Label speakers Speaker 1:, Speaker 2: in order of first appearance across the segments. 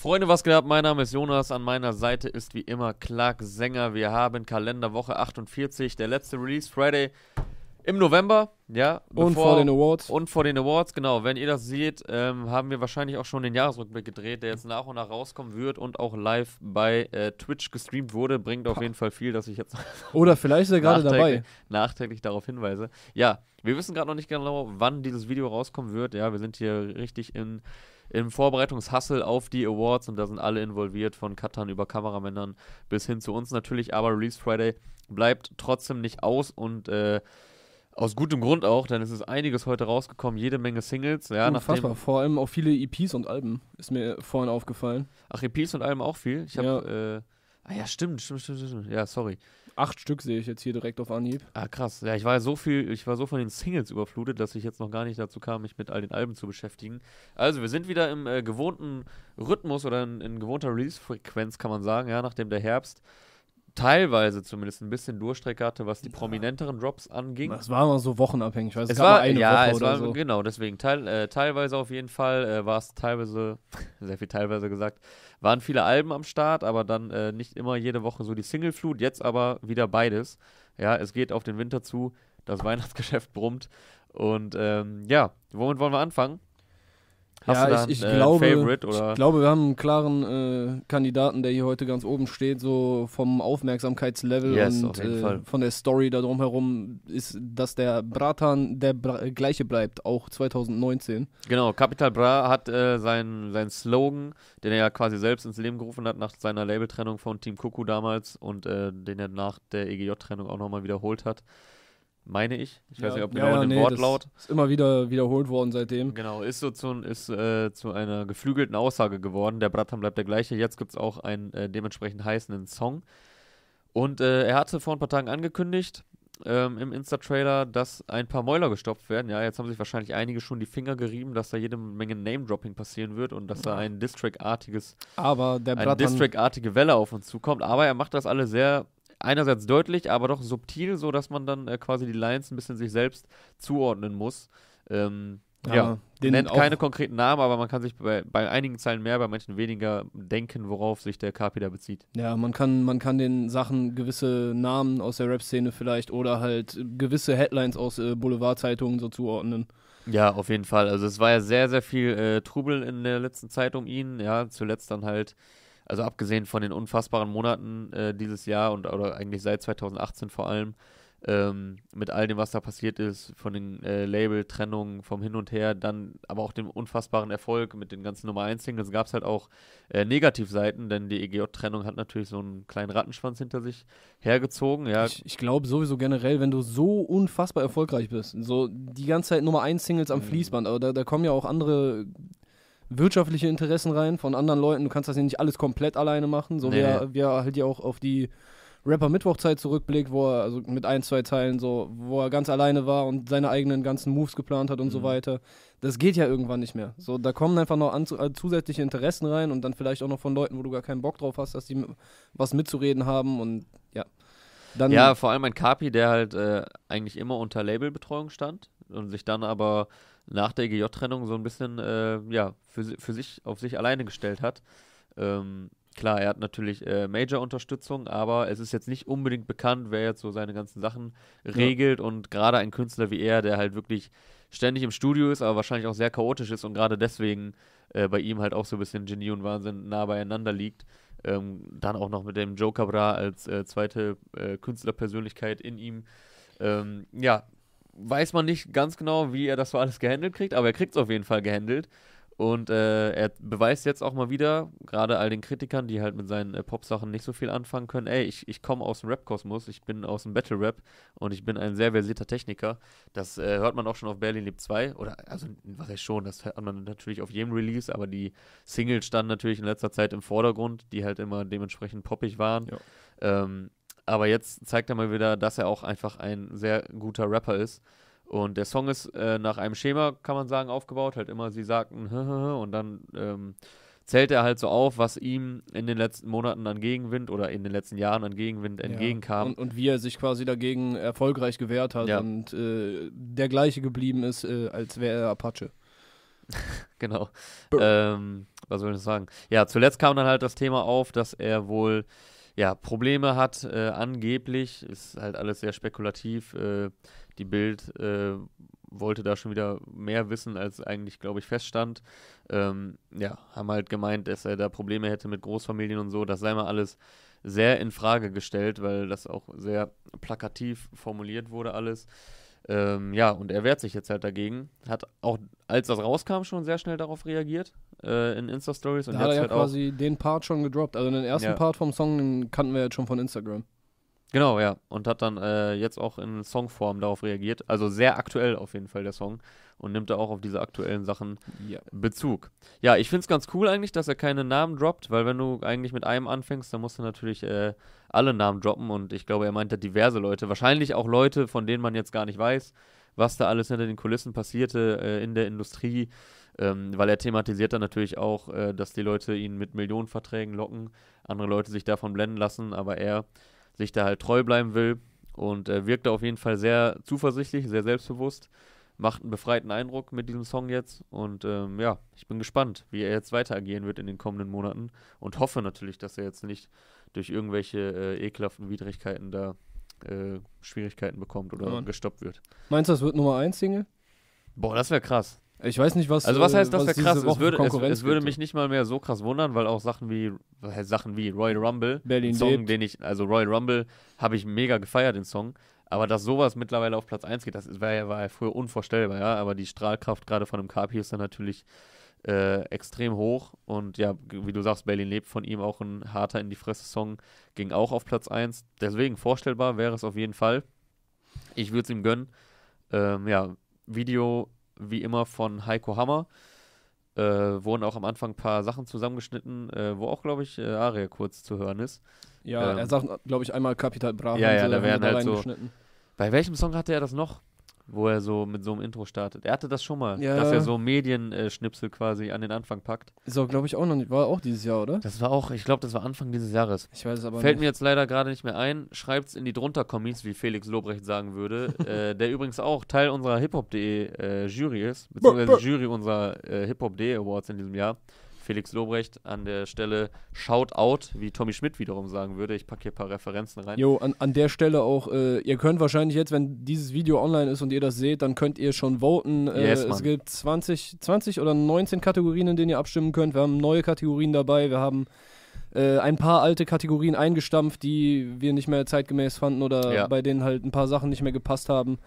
Speaker 1: Freunde, was geht ab? Mein Name ist Jonas. An meiner Seite ist wie immer Clark Sänger. Wir haben Kalenderwoche 48, der letzte Release Friday im November. Ja,
Speaker 2: Und vor den Awards.
Speaker 1: Und vor den Awards, genau. Wenn ihr das seht, ähm, haben wir wahrscheinlich auch schon den Jahresrückblick gedreht, der jetzt nach und nach rauskommen wird und auch live bei äh, Twitch gestreamt wurde. Bringt auf jeden Fall viel, dass ich jetzt
Speaker 2: Oder vielleicht ist er gerade dabei.
Speaker 1: nachträglich, nachträglich darauf hinweise. Ja, wir wissen gerade noch nicht genau, wann dieses Video rauskommen wird. Ja, wir sind hier richtig in, im Vorbereitungshassel auf die Awards und da sind alle involviert, von Cuttern über Kameramännern bis hin zu uns natürlich. Aber Release Friday bleibt trotzdem nicht aus und äh, aus gutem Grund auch, denn es ist einiges heute rausgekommen, jede Menge Singles. Ja,
Speaker 2: Unfassbar. Vor allem auch viele EPs und Alben ist mir vorhin aufgefallen.
Speaker 1: ach, EPs und allem auch viel. Ich habe, äh, ah ja, stimmt, stimmt, stimmt, stimmt. Ja, sorry.
Speaker 2: Acht Stück sehe ich jetzt hier direkt auf Anhieb.
Speaker 1: Ah, krass. Ja, ich war so viel, ich war so von den Singles überflutet, dass ich jetzt noch gar nicht dazu kam, mich mit all den Alben zu beschäftigen. Also, wir sind wieder im äh, gewohnten Rhythmus oder in, in gewohnter Release-Frequenz, kann man sagen, ja, nachdem der Herbst teilweise zumindest ein bisschen Durchstrecke hatte, was die prominenteren Drops anging.
Speaker 2: Das war immer so wochenabhängig. Weiß, es,
Speaker 1: Es war,
Speaker 2: eine
Speaker 1: ja,
Speaker 2: Woche
Speaker 1: es
Speaker 2: oder
Speaker 1: war,
Speaker 2: so.
Speaker 1: genau, deswegen teil, äh, teilweise auf jeden Fall äh, war es teilweise, sehr viel teilweise gesagt, waren viele Alben am Start, aber dann äh, nicht immer jede Woche so die Singleflut, jetzt aber wieder beides. Ja, es geht auf den Winter zu, das Weihnachtsgeschäft brummt und ähm, ja, womit wollen wir anfangen? Hast
Speaker 2: ja, ich, ich
Speaker 1: ein, äh,
Speaker 2: glaube, ich glaube, wir haben einen klaren äh, Kandidaten, der hier heute ganz oben steht, so vom Aufmerksamkeitslevel
Speaker 1: Yes,
Speaker 2: und
Speaker 1: auf
Speaker 2: äh, von der Story da drumherum ist, dass der Bratan der Bra äh, gleiche bleibt, auch 2019.
Speaker 1: Genau, Capital Bra hat äh, seinen sein Slogan, den er ja quasi selbst ins Leben gerufen hat nach seiner Labeltrennung von Team Kuku damals und äh, den er nach der EGJ-Trennung auch nochmal wiederholt hat. Meine ich. Ich weiß nicht, ob genau in dem
Speaker 2: nee,
Speaker 1: Wortlaut.
Speaker 2: Das ist immer wieder wiederholt worden seitdem.
Speaker 1: Genau, ist so zu, ist, äh, zu einer geflügelten Aussage geworden. Der Bratan bleibt der gleiche. Jetzt gibt es auch einen äh, dementsprechend heißenden Song. Und äh, er hatte vor ein paar Tagen angekündigt ähm, im Insta-Trailer, dass ein paar Mäuler gestopft werden. Ja, jetzt haben sich wahrscheinlich einige schon die Finger gerieben, dass da jede Menge Name-Dropping passieren wird und dass da ein
Speaker 2: der
Speaker 1: eine
Speaker 2: Bratan,
Speaker 1: Distrack-artige Welle auf uns zukommt. Aber er macht das alle sehr einerseits deutlich, aber doch subtil, so dass man dann äh, quasi die Lines ein bisschen sich selbst zuordnen muss. Ähm, ja,
Speaker 2: den
Speaker 1: nennt keine konkreten Namen, aber man kann sich bei, bei einigen Zeilen mehr, bei manchen weniger denken, worauf sich der KP da bezieht.
Speaker 2: Ja, man kann, man kann den Sachen gewisse Namen aus der Rap-Szene vielleicht oder halt gewisse Headlines aus äh, Boulevardzeitungen so zuordnen.
Speaker 1: Ja, auf jeden Fall. Also es war ja sehr, sehr viel äh, Trubel in der letzten Zeit um ihn. Ja, zuletzt dann halt, also abgesehen von den unfassbaren Monaten äh, dieses Jahr und oder eigentlich seit 2018 vor allem, ähm, mit all dem, was da passiert ist, von den äh, Label-Trennungen, vom Hin und Her, dann aber auch dem unfassbaren Erfolg mit den ganzen Nummer 1-Singles, gab es halt auch äh, Negativseiten, denn die EGJ-Trennung hat natürlich so einen kleinen Rattenschwanz hinter sich hergezogen. Ja,
Speaker 2: Ich, ich glaube sowieso generell, wenn du so unfassbar erfolgreich bist, so die ganze Zeit Nummer 1 Singles am
Speaker 1: Mhm.
Speaker 2: Fließband, aber da, da kommen ja auch andere wirtschaftliche Interessen rein von anderen Leuten. Du kannst das ja nicht alles komplett alleine machen, so
Speaker 1: Nee,
Speaker 2: wie er, wie er halt ja auch auf die Rapper-Mittwochzeit zurückblickt, wo er, also mit ein, zwei Teilen so, wo er ganz alleine war und seine eigenen ganzen Moves geplant hat und so
Speaker 1: Mhm.
Speaker 2: weiter. Das geht ja irgendwann nicht mehr. So, da kommen einfach noch an, äh, zusätzliche Interessen rein und dann vielleicht auch noch von Leuten, wo du gar keinen Bock drauf hast, dass die was mitzureden haben und ja. Dann,
Speaker 1: Ja, vor allem ein Kapi, der halt äh, eigentlich immer unter Labelbetreuung stand und sich dann aber nach der EGJ-Trennung so ein bisschen äh, ja, für, für sich auf sich alleine gestellt hat. Ähm, klar, er hat natürlich äh, Major-Unterstützung, aber es ist jetzt nicht unbedingt bekannt, wer jetzt so seine ganzen Sachen regelt und gerade ein Künstler wie er, der halt wirklich ständig im Studio ist, aber wahrscheinlich auch sehr chaotisch ist und gerade deswegen äh, bei ihm halt auch so ein bisschen Genie und Wahnsinn nah beieinander liegt. Ähm, dann auch noch mit dem Joe Cabra als äh, zweite äh, Künstlerpersönlichkeit in ihm. Ähm, ja, weiß man nicht ganz genau, wie er das so alles gehandelt kriegt, aber er kriegt es auf jeden Fall gehandelt. Und äh, er beweist jetzt auch mal wieder, gerade all den Kritikern, die halt mit seinen äh, Pop-Sachen nicht so viel anfangen können, ey, ich, ich komme aus dem Rap-Kosmos, ich bin aus dem Battle-Rap und ich bin ein sehr versierter Techniker. Das äh, hört man auch schon auf Berlin Lebt 2, oder, also, was heißt schon, das hört man natürlich auf jedem Release, aber die Singles standen natürlich in letzter Zeit im Vordergrund, die halt immer dementsprechend poppig waren.
Speaker 2: Ja.
Speaker 1: Ähm, aber jetzt zeigt er mal wieder, dass er auch einfach ein sehr guter Rapper ist. Und der Song ist äh, nach einem Schema, kann man sagen, aufgebaut. Halt immer, sie sagten, und dann ähm, zählt er halt so auf, was ihm in den letzten Monaten an Gegenwind oder in den letzten Jahren an Gegenwind entgegenkam.
Speaker 2: Und, und wie er sich quasi dagegen erfolgreich gewehrt hat
Speaker 1: Ja.
Speaker 2: und äh, der gleiche geblieben ist, äh, als wäre er Apache.
Speaker 1: genau. Ähm, was soll ich sagen? Ja, zuletzt kam dann halt das Thema auf, dass er wohl ja, Probleme hat, äh, angeblich. Ist halt alles sehr spekulativ. Äh, die Bild äh, wollte da schon wieder mehr wissen, als eigentlich, glaube ich, feststand. Ähm, ja, haben halt gemeint, dass er da Probleme hätte mit Großfamilien und so. Das sei mal alles sehr in Frage gestellt, weil das auch sehr plakativ formuliert wurde alles. Ähm, ja, und er wehrt sich jetzt halt dagegen. Hat auch, als das rauskam, schon sehr schnell darauf reagiert äh, in Insta-Stories.
Speaker 2: Da
Speaker 1: Und
Speaker 2: hat er ja
Speaker 1: halt
Speaker 2: quasi den Part schon gedroppt. Also den ersten
Speaker 1: Ja.
Speaker 2: Part vom Song, den kannten wir jetzt schon von Instagram.
Speaker 1: Genau, ja. Und hat dann äh, jetzt auch in Songform darauf reagiert. Also sehr aktuell auf jeden Fall der Song. Und nimmt da auch auf diese aktuellen Sachen
Speaker 2: Ja.
Speaker 1: Bezug. Ja, ich finde es ganz cool eigentlich, dass er keine Namen droppt, weil wenn du eigentlich mit einem anfängst, dann musst du natürlich äh, alle Namen droppen. Und ich glaube, er meinte diverse Leute. Wahrscheinlich auch Leute, von denen man jetzt gar nicht weiß, was da alles hinter den Kulissen passierte äh, in der Industrie. Ähm, weil er thematisiert dann natürlich auch, äh, dass die Leute ihn mit Millionenverträgen locken, andere Leute sich davon blenden lassen, aber er sich da halt treu bleiben will und äh, wirkt da auf jeden Fall sehr zuversichtlich, sehr selbstbewusst, macht einen befreiten Eindruck mit diesem Song jetzt und ähm, ja, ich bin gespannt, wie er jetzt weiter agieren wird in den kommenden Monaten und hoffe natürlich, dass er jetzt nicht durch irgendwelche äh, ekelhaften Widrigkeiten da äh, Schwierigkeiten bekommt oder
Speaker 2: Ja,
Speaker 1: gestoppt wird.
Speaker 2: Meinst du, das wird Nummer 1 Single?
Speaker 1: Boah, das wäre krass.
Speaker 2: Ich weiß nicht, was.
Speaker 1: Also was
Speaker 2: äh,
Speaker 1: heißt das wäre
Speaker 2: diese
Speaker 1: krass?
Speaker 2: Für
Speaker 1: würde, es, es würde mich nicht mal mehr so krass wundern, weil auch Sachen wie äh, Sachen wie Royal Rumble,
Speaker 2: Berlin
Speaker 1: Song,
Speaker 2: lebt.
Speaker 1: den ich, also Royal Rumble habe ich mega gefeiert, den Song. Aber dass sowas mittlerweile auf Platz 1 geht, das ist- war ja, war ja früher unvorstellbar, ja. Aber die Strahlkraft gerade von einem Kapi ist dann natürlich äh, extrem hoch. Und ja, wie du sagst, Berlin lebt von ihm auch ein harter in die Fresse-Song, ging auch auf Platz 1. Deswegen vorstellbar wäre es auf jeden Fall. Ich würde es ihm gönnen. Ähm, ja, Video wie immer von Heiko Hammer. Äh, wurden auch am Anfang ein paar Sachen zusammengeschnitten, äh, wo auch, glaube ich, äh, Aria kurz zu hören ist.
Speaker 2: Ja,
Speaker 1: ähm,
Speaker 2: er sagt, glaube ich, einmal Kapital Bra.
Speaker 1: Ja, ja, da werden halt so-. Bei welchem Song hatte er das noch? Wo er so mit so einem Intro startet. Er hatte das schon mal,
Speaker 2: Ja.
Speaker 1: dass er so Medienschnipsel quasi an den Anfang packt.
Speaker 2: Ist auch, glaube ich, auch noch nicht. War auch dieses Jahr, oder?
Speaker 1: Das war auch, ich glaube, das war Anfang dieses Jahres.
Speaker 2: Ich weiß es aber
Speaker 1: Fällt
Speaker 2: nicht.
Speaker 1: mir jetzt leider gerade nicht mehr ein. Schreibt's in die drunter Kommis, wie Felix Lobrecht sagen würde, äh, der übrigens auch Teil unserer hiphop.de äh, Jury ist, beziehungsweise Jury unserer äh, hiphop.de Awards in diesem Jahr. Felix Lobrecht an der Stelle Shout out, wie Tommy Schmidt wiederum sagen würde. Ich packe hier ein paar Referenzen rein.
Speaker 2: Jo, an, an der Stelle auch, äh, ihr könnt wahrscheinlich jetzt, wenn dieses Video online ist und ihr das seht, dann könnt ihr schon voten. Äh,
Speaker 1: Yes,
Speaker 2: es gibt 20, 20 oder 19 Kategorien, in denen ihr abstimmen könnt. Wir haben neue Kategorien dabei. Wir haben äh, ein paar alte Kategorien eingestampft, die wir nicht mehr zeitgemäß fanden oder
Speaker 1: Ja.
Speaker 2: bei denen halt ein paar Sachen nicht mehr gepasst haben.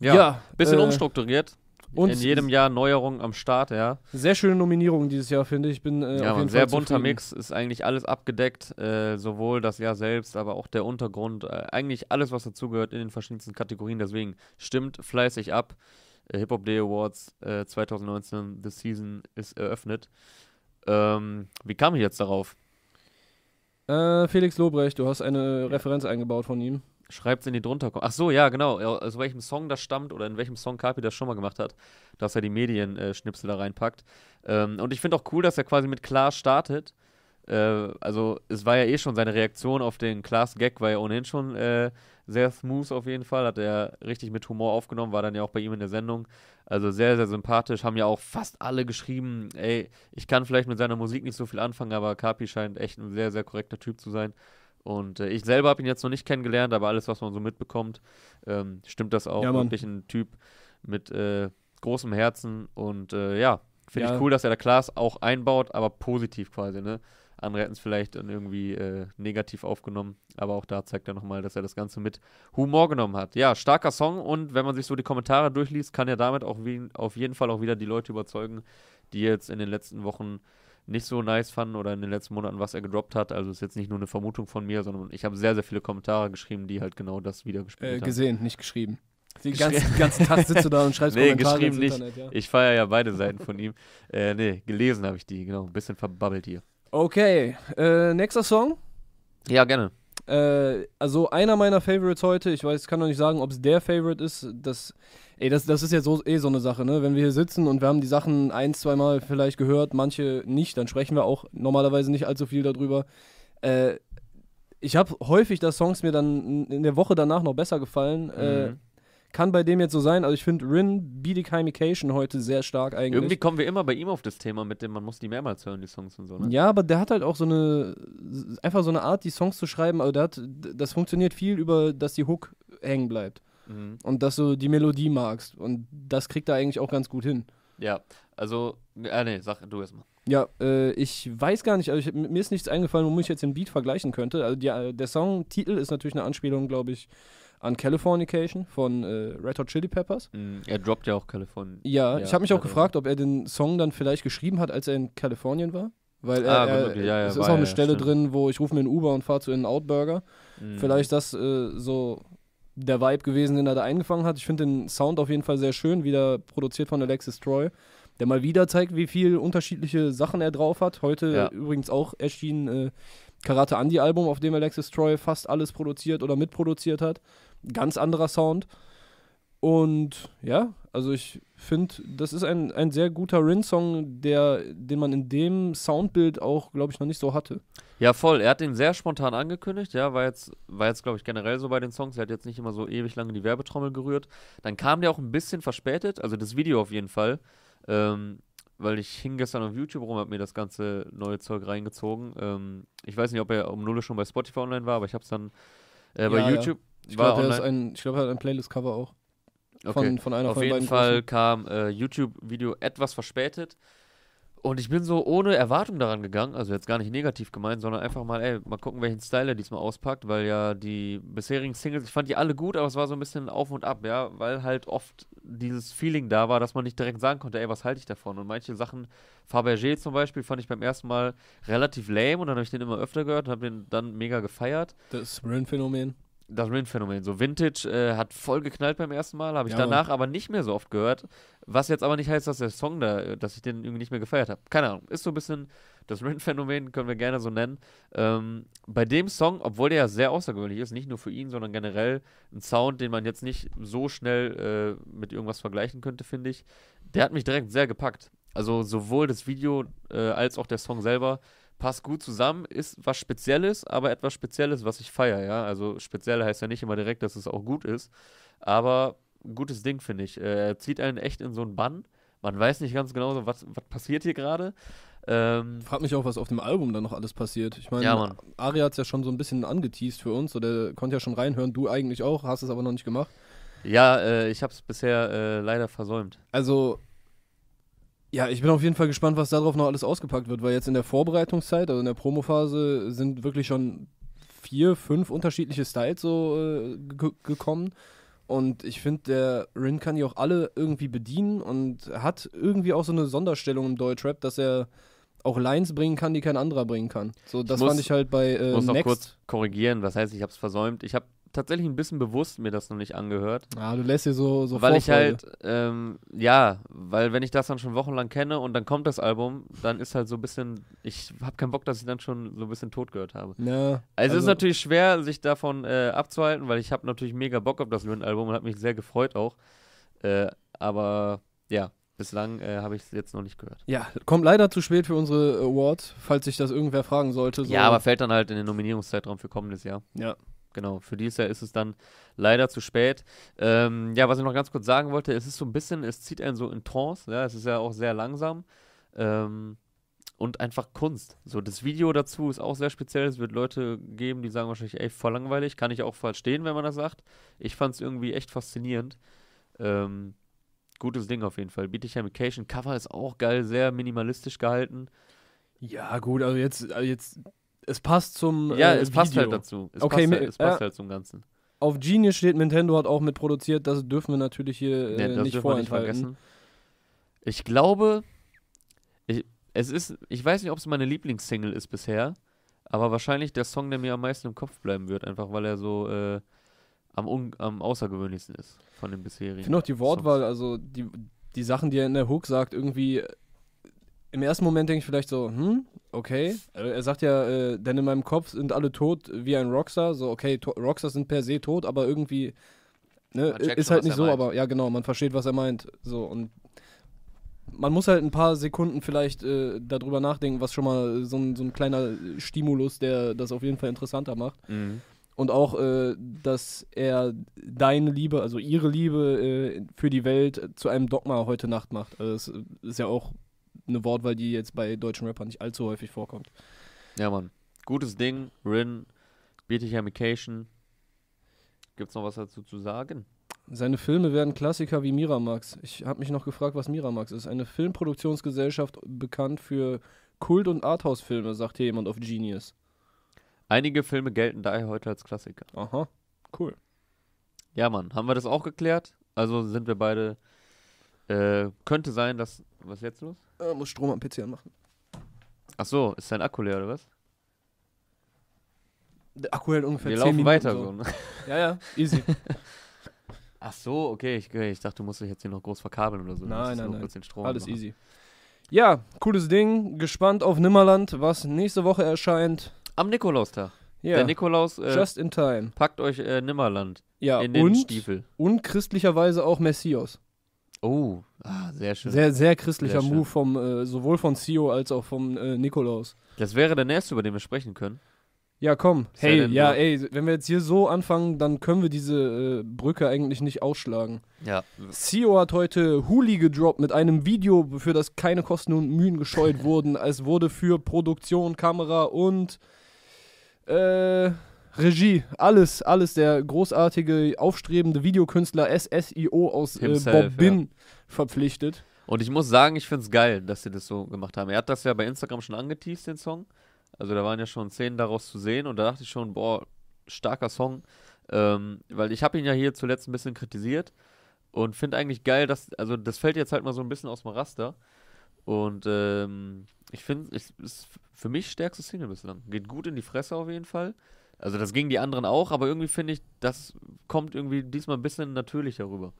Speaker 1: Ja, bisschen
Speaker 2: äh,
Speaker 1: umstrukturiert.
Speaker 2: Und
Speaker 1: in jedem Jahr Neuerungen am Start, ja.
Speaker 2: Sehr schöne Nominierungen dieses Jahr, finde ich. Bin äh,
Speaker 1: ja,
Speaker 2: auf jeden
Speaker 1: sehr
Speaker 2: Fall
Speaker 1: bunter. Mix, ist eigentlich alles abgedeckt, äh, sowohl das Jahr selbst, aber auch der Untergrund, äh, eigentlich alles, was dazugehört in den verschiedensten Kategorien. Deswegen stimmt fleißig ab. Äh, Hip Hop Day Awards äh, 2019, The Season ist eröffnet. Ähm, wie kam ich jetzt darauf?
Speaker 2: Äh, Felix Lobrecht, du hast eine Referenz eingebaut von ihm.
Speaker 1: Schreibt's in die drunter. Ach so, ja, genau. Aus welchem Song das stammt oder in welchem Song Kapi das schon mal gemacht hat, dass er die Medienschnipsel da reinpackt. Ähm, und ich finde auch cool, dass er quasi mit Klaas startet. Äh, also, es war ja eh schon seine Reaktion auf den Klaas-Gag, war ja ohnehin schon äh, sehr smooth auf jeden Fall. Hat er richtig mit Humor aufgenommen, war dann ja auch bei ihm in der Sendung. Also sehr, sehr sympathisch. Haben ja auch fast alle geschrieben, ey, ich kann vielleicht mit seiner Musik nicht so viel anfangen, aber Kapi scheint echt ein sehr, sehr korrekter Typ zu sein. Und äh, ich selber habe ihn jetzt noch nicht kennengelernt, aber alles, was man so mitbekommt, ähm, stimmt das auch.
Speaker 2: Ja.
Speaker 1: Wirklich ein Typ mit äh, großem Herzen und äh, ja, finde
Speaker 2: Ja.
Speaker 1: ich cool, dass er da Klaas auch einbaut, aber positiv quasi, ne? Andere hätten es vielleicht dann irgendwie äh, negativ aufgenommen, aber auch da zeigt er nochmal, dass er das Ganze mit Humor genommen hat. Ja, starker Song und wenn man sich so die Kommentare durchliest, kann er damit auch wie, auf jeden Fall auch wieder die Leute überzeugen, die jetzt in den letzten Wochen nicht so nice fanden oder in den letzten Monaten, was er gedroppt hat. Also ist jetzt nicht nur eine Vermutung von mir, sondern ich habe sehr, sehr viele Kommentare geschrieben, die halt genau das
Speaker 2: Äh,
Speaker 1: wiedergespiegelt haben.
Speaker 2: gesehen, nicht geschrieben. Die ganze, die ganze Tag sitzt du da und schreibst
Speaker 1: Nee,
Speaker 2: Kommentare
Speaker 1: geschrieben nicht.
Speaker 2: Internet, ja.
Speaker 1: Ich feiere ja beide Seiten von ihm. Äh, nee, gelesen habe ich die, genau. Ein bisschen verbabbelt hier.
Speaker 2: Okay, äh, nächster Song.
Speaker 1: Ja, gerne.
Speaker 2: Äh, also einer meiner Favorites heute, ich weiß, kann noch nicht sagen, ob es der Favorite ist. Das, ey, das, das ist ja so, eh so eine Sache, ne? Wenn wir hier sitzen und wir haben die Sachen ein, zweimal vielleicht gehört, manche nicht, dann sprechen wir auch normalerweise nicht allzu viel darüber. Äh, ich habe häufig, dass Songs mir dann in der Woche danach noch besser gefallen. Äh,
Speaker 1: Mhm.
Speaker 2: kann bei dem jetzt so sein. Also ich finde Rin Biedigheimication heute sehr stark eigentlich.
Speaker 1: Irgendwie kommen wir immer bei ihm auf das Thema mit dem, man muss die mehrmals hören, die Songs und so, ne?
Speaker 2: Ja, aber der hat halt auch so eine, einfach so eine Art, die Songs zu schreiben, aber der hat, das funktioniert viel über, dass die Hook hängen bleibt.
Speaker 1: Mhm.
Speaker 2: Und dass du die Melodie magst. Und das kriegt er eigentlich auch ganz gut hin.
Speaker 1: Ja, also, äh, nee, sag du erstmal.
Speaker 2: Ja, äh, ich weiß gar nicht, also ich, mir ist nichts eingefallen, womit ich jetzt den Beat vergleichen könnte. Also die, äh, der Songtitel ist natürlich eine Anspielung, glaube ich, an Californication von äh, Red Hot Chili Peppers.
Speaker 1: Mhm. Er droppt ja auch Kalifornien.
Speaker 2: Ja,
Speaker 1: Ja,
Speaker 2: ich habe mich auch gefragt, ob er den Song dann vielleicht geschrieben hat, als er in Kalifornien war. Weil er,
Speaker 1: Ah,
Speaker 2: er,
Speaker 1: okay, ja, ja,
Speaker 2: es ist auch eine Stelle
Speaker 1: stimmt.
Speaker 2: drin, wo ich rufe mir einen Uber und fahre zu In Out Burger.
Speaker 1: Mhm.
Speaker 2: Vielleicht das äh, so der Vibe gewesen, den er da eingefangen hat. Ich finde den Sound auf jeden Fall sehr schön, wieder produziert von Alexis Troy, der mal wieder zeigt, wie viel unterschiedliche Sachen er drauf hat. Heute
Speaker 1: Ja.
Speaker 2: übrigens auch erschien äh, Karate Andy Album, auf dem Alexis Troy fast alles produziert oder mitproduziert hat. Ganz anderer Sound. Und ja, also ich finde, das ist ein, ein sehr guter Rin-Song, der, den man in dem Soundbild auch, glaube ich, noch nicht so hatte.
Speaker 1: Ja, voll. Er hat den sehr spontan angekündigt, ja, war jetzt, war jetzt glaube ich, generell so bei den Songs. Er hat jetzt nicht immer so ewig lange die Werbetrommel gerührt. Dann kam der auch ein bisschen verspätet, also das Video auf jeden Fall. Ähm, weil ich hing gestern auf YouTube rum, hab mir das ganze neue Zeug reingezogen. Ähm, ich weiß nicht, ob er um Null schon bei Spotify online war, aber ich hab's dann äh, bei
Speaker 2: Ja, ja.
Speaker 1: YouTube.
Speaker 2: Ich
Speaker 1: war
Speaker 2: glaube, er, ich glaub, er hat ein Playlist-Cover auch.
Speaker 1: Okay.
Speaker 2: Von, von einer
Speaker 1: Auf
Speaker 2: von den
Speaker 1: jeden
Speaker 2: beiden
Speaker 1: Fall
Speaker 2: großen.
Speaker 1: kam äh, YouTube-Video etwas verspätet. Und ich bin so ohne Erwartung daran gegangen, also jetzt gar nicht negativ gemeint, sondern einfach mal, ey, mal gucken, welchen Style er diesmal auspackt, weil ja die bisherigen Singles, ich fand die alle gut, aber es war so ein bisschen auf und ab, ja, weil halt oft dieses Feeling da war, dass man nicht direkt sagen konnte, ey, was halte ich davon? Und manche Sachen, Fabergé zum Beispiel, fand ich beim ersten Mal relativ lame und dann habe ich den immer öfter gehört und habe den dann mega gefeiert
Speaker 2: Das Rin-Phänomen.
Speaker 1: Das Rin-Phänomen. So Vintage äh, hat voll geknallt beim ersten Mal, habe ich
Speaker 2: Ja,
Speaker 1: danach aber nicht mehr so oft gehört. Was jetzt aber nicht heißt, dass der Song da, äh, dass ich den irgendwie nicht mehr gefeiert habe. Keine Ahnung. Ist so ein bisschen das Rin-Phänomen, können wir gerne so nennen. Ähm, bei dem Song, obwohl der ja sehr außergewöhnlich ist, nicht nur für ihn, sondern generell ein Sound, den man jetzt nicht so schnell äh, mit irgendwas vergleichen könnte, finde ich. Der hat mich direkt sehr gepackt. Also sowohl das Video äh, als auch der Song selber passt gut zusammen, ist was Spezielles, aber etwas Spezielles, was ich feiere, ja. Also speziell heißt ja nicht immer direkt, dass es auch gut ist, aber ein gutes Ding, finde ich. Äh, Er zieht einen echt in so einen Bann. Man weiß nicht ganz genau, so, was, was passiert hier gerade. Ähm,
Speaker 2: Frag mich auch, was auf dem Album dann noch alles passiert. Ich meine,
Speaker 1: Ja.
Speaker 2: Ari hat es ja schon so ein bisschen angeteased für uns, oder konnte ja schon reinhören. Du eigentlich auch, hast es aber noch nicht gemacht.
Speaker 1: ja, äh, ich habe es bisher äh, leider versäumt.
Speaker 2: Also, ja, ich bin auf jeden Fall gespannt, was darauf noch alles ausgepackt wird, weil jetzt in der Vorbereitungszeit, also in der Promophase, sind wirklich schon vier, fünf unterschiedliche Styles so äh, ge gekommen. Und ich finde, der Rin kann die auch alle irgendwie bedienen und hat irgendwie auch so eine Sonderstellung im Deutschrap, dass er auch Lines bringen kann, die kein anderer bringen kann. So, das
Speaker 1: muss-
Speaker 2: fand ich halt bei äh,
Speaker 1: Ich muss noch
Speaker 2: Next.
Speaker 1: kurz korrigieren, was heißt, ich habe es versäumt. Ich habe tatsächlich ein bisschen bewusst mir das noch nicht angehört.
Speaker 2: Ah, du lässt dir so, so
Speaker 1: weil ich halt, ähm, ja, weil wenn ich das dann schon wochenlang kenne und dann kommt das Album, dann ist halt so ein bisschen, ich habe keinen Bock, dass ich dann schon so ein bisschen tot gehört habe.
Speaker 2: Ja,
Speaker 1: Also, es ist natürlich schwer, sich davon äh, abzuhalten, weil ich habe natürlich mega Bock auf das Lynn-Album und habe mich sehr gefreut auch. Äh, aber ja, bislang äh, habe ich es jetzt noch nicht gehört.
Speaker 2: Ja, kommt leider zu spät für unsere Awards, falls sich das irgendwer fragen sollte. So.
Speaker 1: Ja, aber fällt dann halt in den Nominierungszeitraum für kommendes Jahr.
Speaker 2: Ja.
Speaker 1: Genau, für dieses Jahr ist es dann leider zu spät. Ähm, ja, was ich noch ganz kurz sagen wollte, es ist so ein bisschen, es zieht einen so in Trance, ja, es ist ja auch sehr langsam ähm, und einfach Kunst. So, das Video dazu ist auch sehr speziell, es wird Leute geben, die sagen wahrscheinlich, ey, voll langweilig, kann ich auch verstehen, wenn man das sagt. Ich fand es irgendwie echt faszinierend. Ähm, gutes Ding auf jeden Fall. Beautification Cover ist auch geil, sehr minimalistisch gehalten.
Speaker 2: Ja, gut, also jetzt, also jetzt es passt zum
Speaker 1: Ja,
Speaker 2: äh,
Speaker 1: es passt
Speaker 2: Video.
Speaker 1: halt dazu. Es
Speaker 2: Okay,
Speaker 1: passt, halt, es passt
Speaker 2: äh,
Speaker 1: halt zum Ganzen.
Speaker 2: Auf Genius steht, Nintendo hat auch mitproduziert, das dürfen wir natürlich hier äh,
Speaker 1: das
Speaker 2: nicht vorenthalten.
Speaker 1: vergessen. Ich glaube, ich, es ist, ich weiß nicht, ob es meine Lieblingssingle ist bisher, aber wahrscheinlich der Song, der mir am meisten im Kopf bleiben wird, einfach weil er so äh, am, am außergewöhnlichsten ist von den bisherigen.
Speaker 2: Ich finde auch die Wortwahl, also die, die Sachen, die er in der Hook sagt, irgendwie im ersten Moment denke ich vielleicht so, hm, okay. Er sagt ja, äh, denn in meinem Kopf sind alle tot wie ein Rockstar. So, okay, Rockstars sind per se tot, aber irgendwie ne, ist
Speaker 1: schon,
Speaker 2: halt nicht so,
Speaker 1: meint.
Speaker 2: aber ja genau, man versteht, was er meint. So und man muss halt ein paar Sekunden vielleicht äh, darüber nachdenken, was schon mal so ein, so ein kleiner Stimulus, der das auf jeden Fall interessanter macht.
Speaker 1: Mhm.
Speaker 2: Und auch, äh, dass er deine Liebe, also ihre Liebe äh, für die Welt zu einem Dogma heute Nacht macht. Also das ist ja auch eine Wortwahl, die jetzt bei deutschen Rappern nicht allzu häufig vorkommt.
Speaker 1: Ja, Mann. Gutes Ding. Rin, BTK Amikation. Gibt's noch was dazu zu sagen?
Speaker 2: Seine Filme werden Klassiker wie Miramax. Ich habe mich noch gefragt, was Miramax ist. Eine Filmproduktionsgesellschaft bekannt für Kult- und Arthouse-Filme, sagt hier jemand auf Genius.
Speaker 1: Einige Filme gelten daher heute als Klassiker.
Speaker 2: Aha, cool.
Speaker 1: Ja, Mann. Haben wir das auch geklärt? Also sind wir beide. Äh, könnte sein, dass. Was ist jetzt los?
Speaker 2: Äh, muss Strom am PC anmachen.
Speaker 1: Ach so, ist dein Akku leer oder was?
Speaker 2: Der Akku hält ungefähr
Speaker 1: wir
Speaker 2: 10
Speaker 1: laufen
Speaker 2: Minuten
Speaker 1: weiter
Speaker 2: so.
Speaker 1: so. ne?
Speaker 2: Ja, ja, easy.
Speaker 1: Ach so, okay. Ich, ich dachte, du musst dich jetzt hier noch groß verkabeln oder so.
Speaker 2: Nein, nein, nein.
Speaker 1: Kurz den Strom
Speaker 2: Alles
Speaker 1: machen.
Speaker 2: easy. Ja, cooles Ding. Gespannt auf Nimmerland, was nächste Woche erscheint.
Speaker 1: Am Nikolaustag.
Speaker 2: Ja,
Speaker 1: Der Nikolaus äh,
Speaker 2: just in time.
Speaker 1: packt euch äh, Nimmerland
Speaker 2: Ja,
Speaker 1: in den
Speaker 2: und,
Speaker 1: Stiefel.
Speaker 2: und christlicherweise auch Messias.
Speaker 1: Oh, ah, sehr schön.
Speaker 2: Sehr, sehr christlicher
Speaker 1: Sehr.
Speaker 2: Move vom, äh, sowohl von Sio als auch vom äh, Nikolaus.
Speaker 1: das wäre der nächste, über den wir sprechen können.
Speaker 2: Ja, komm. Hey, ja, ey, wenn wir jetzt hier so anfangen, dann können wir diese äh, Brücke eigentlich nicht ausschlagen.
Speaker 1: Ja.
Speaker 2: Sio hat heute Huli gedroppt mit einem Video, für das keine Kosten und Mühen gescheut wurden. Es wurde für Produktion, Kamera und äh, Regie, alles, alles der großartige, aufstrebende Videokünstler SSIO aus äh,
Speaker 1: Himself,
Speaker 2: Bobbin verpflichtet.
Speaker 1: Und ich muss sagen, ich finde es geil, dass sie das so gemacht haben. Er hat das ja bei Instagram schon angeteased, den Song. Also da waren ja schon Szenen daraus zu sehen und da dachte ich schon, boah, starker Song. Ähm, weil ich habe ihn ja hier zuletzt ein bisschen kritisiert und finde eigentlich geil, dass, also das fällt jetzt halt mal so ein bisschen aus dem Raster. Und ähm, ich finde, es ist für mich stärkste Single bislang. Geht gut in die Fresse auf jeden Fall. Also das gingen die anderen auch, aber irgendwie finde ich, das kommt irgendwie diesmal ein bisschen natürlicher rüber.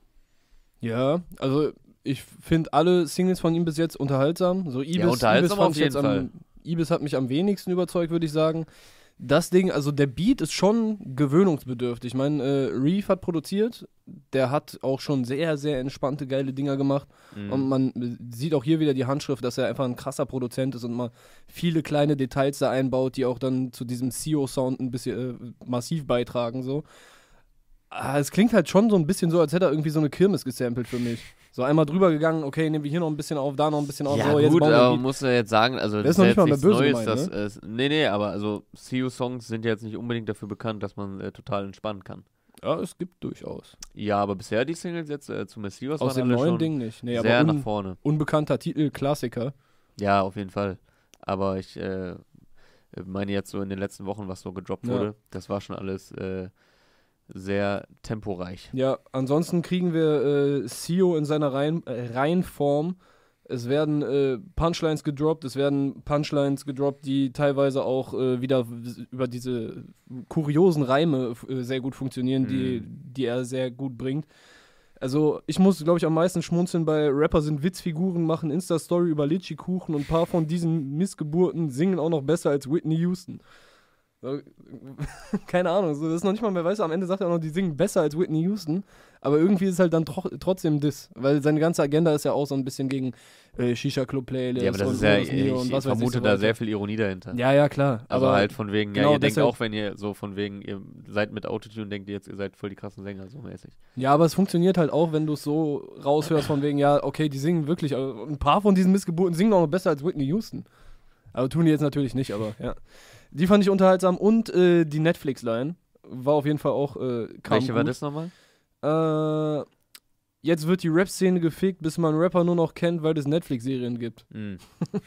Speaker 2: Ja, also ich finde alle Singles von ihm bis jetzt unterhaltsam. So Ibis,
Speaker 1: unterhaltsam
Speaker 2: Ibis
Speaker 1: auf jeden Fall.
Speaker 2: Am, Ibis hat mich am wenigsten überzeugt, würde ich sagen. Das Ding, also der Beat ist schon gewöhnungsbedürftig. Ich meine, äh, Reef hat produziert, der hat auch schon sehr, sehr entspannte, geile Dinger gemacht.
Speaker 1: Mhm.
Speaker 2: Und man sieht auch hier wieder die Handschrift, dass er einfach ein krasser Produzent ist und mal viele kleine Details da einbaut, die auch dann zu diesem CEO-Sound ein bisschen äh, massiv beitragen. So. Ah, es klingt halt schon so ein bisschen so, als hätte er irgendwie so eine Kirmes gesampelt für mich. So einmal drüber gegangen, okay, nehmen wir hier noch ein bisschen auf, da noch ein bisschen auf.
Speaker 1: Ja,
Speaker 2: so,
Speaker 1: gut, aber muss ja jetzt sagen, also
Speaker 2: Das ist
Speaker 1: das ist
Speaker 2: nicht
Speaker 1: ja
Speaker 2: mal
Speaker 1: jetzt
Speaker 2: mehr
Speaker 1: nichts
Speaker 2: böse
Speaker 1: Neues,
Speaker 2: gemeint,
Speaker 1: dass, äh, nee, nee, aber also CU-Songs sind ja jetzt nicht unbedingt dafür bekannt, dass man äh, total entspannen kann.
Speaker 2: Ja, es gibt durchaus.
Speaker 1: Ja, aber bisher die Singles jetzt äh, zu Messias
Speaker 2: Aus
Speaker 1: waren
Speaker 2: dem neuen Ding nicht. Nee,
Speaker 1: sehr
Speaker 2: aber
Speaker 1: nach vorne.
Speaker 2: unbekannter Titel, Klassiker.
Speaker 1: Ja, auf jeden Fall. Aber ich äh, meine jetzt so in den letzten Wochen, was so gedroppt
Speaker 2: Ja.
Speaker 1: wurde, das war schon alles äh, sehr temporeich.
Speaker 2: Ja, ansonsten kriegen wir äh, CEO in seiner Reihen, äh, Reihenform. Es werden äh, Punchlines gedroppt, es werden Punchlines gedroppt, die teilweise auch äh, wieder über diese kuriosen Reime äh, sehr gut funktionieren, die, die er sehr gut bringt. Also ich muss, glaube ich, am meisten schmunzeln bei Rapper sind Witzfiguren, machen Insta-Story über Litchi-Kuchen und ein paar von diesen Missgeburten singen auch noch besser als Whitney Houston. So, Keine Ahnung, so, das ist noch nicht mal mehr, weißt du, am Ende sagt er auch noch, die singen besser als Whitney Houston, aber irgendwie ist es halt dann tro trotzdem das, weil seine ganze Agenda ist ja auch so ein bisschen gegen äh, Shisha-Club-Playlist
Speaker 1: Ja, aber das
Speaker 2: und
Speaker 1: ist ja, ich,
Speaker 2: und
Speaker 1: ich vermute da sehr viel Ironie dahinter.
Speaker 2: Ja, ja, klar.
Speaker 1: Also
Speaker 2: aber
Speaker 1: halt von wegen, ja,
Speaker 2: genau
Speaker 1: ihr denkt auch, wenn ihr so von wegen, ihr seid mit Autotune, denkt ihr jetzt, ihr seid voll die krassen Sänger, so mäßig.
Speaker 2: Ja, aber es funktioniert halt auch, wenn du es so raushörst von wegen, ja, okay, die singen wirklich, also ein paar von diesen Missgeburten singen auch noch besser als Whitney Houston. Aber tun die jetzt natürlich nicht, aber ja. Die fand ich unterhaltsam und äh, die Netflix-Line war auf jeden Fall auch äh,
Speaker 1: Welche war
Speaker 2: gut.
Speaker 1: das nochmal?
Speaker 2: Äh, jetzt wird die Rap-Szene gefickt, bis man Rapper nur noch kennt, weil es Netflix-Serien gibt.
Speaker 1: Hm.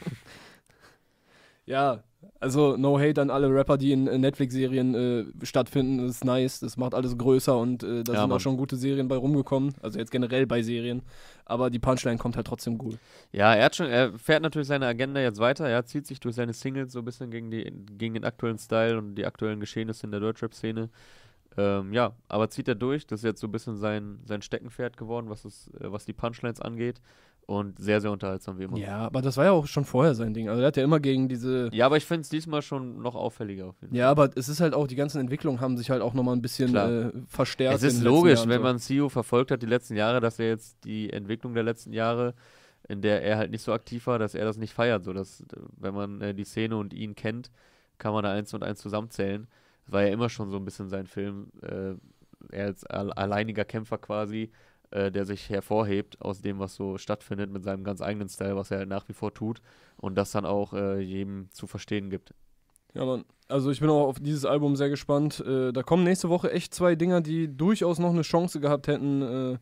Speaker 2: Ja, also no hate an alle Rapper, die in Netflix-Serien äh, stattfinden. Das ist nice, das macht alles größer und äh, da
Speaker 1: Ja,
Speaker 2: sind
Speaker 1: Mann.
Speaker 2: auch schon gute Serien bei rumgekommen. Also jetzt generell bei Serien. Aber die Punchline kommt halt trotzdem gut.
Speaker 1: Ja, er hat schon, er fährt natürlich seine Agenda jetzt weiter. Er zieht sich durch seine Singles so ein bisschen gegen, die, gegen den aktuellen Style und die aktuellen Geschehnisse in der Deutschrap-Szene. Ähm, ja, aber zieht er durch. Das ist jetzt so ein bisschen sein, sein Steckenpferd geworden, was, es, äh, was die Punchlines angeht. Und sehr, sehr unterhaltsam wie immer.
Speaker 2: Ja, aber das war ja auch schon vorher sein Ding. Also er hat ja immer gegen diese.
Speaker 1: Ja, aber ich finde es diesmal schon noch auffälliger.
Speaker 2: Ja, aber es ist halt auch, die ganzen Entwicklungen haben sich halt auch nochmal ein bisschen äh, verstärkt.
Speaker 1: Es ist logisch, wenn man CEO verfolgt hat die letzten Jahre, dass er jetzt die Entwicklung der letzten Jahre, in der er halt nicht so aktiv war, dass er das nicht feiert. So dass, wenn man äh, die Szene und ihn kennt, kann man da eins und eins zusammenzählen. war ja immer schon so ein bisschen sein Film. Äh, er als alleiniger Kämpfer quasi, äh, der sich hervorhebt aus dem, was so stattfindet, mit seinem ganz eigenen Style, was er halt nach wie vor tut und das dann auch äh, jedem zu verstehen gibt.
Speaker 2: Ja, Mann. Also ich bin auch auf dieses Album sehr gespannt. Äh, da kommen nächste Woche echt zwei Dinger, die durchaus noch eine Chance gehabt hätten, äh,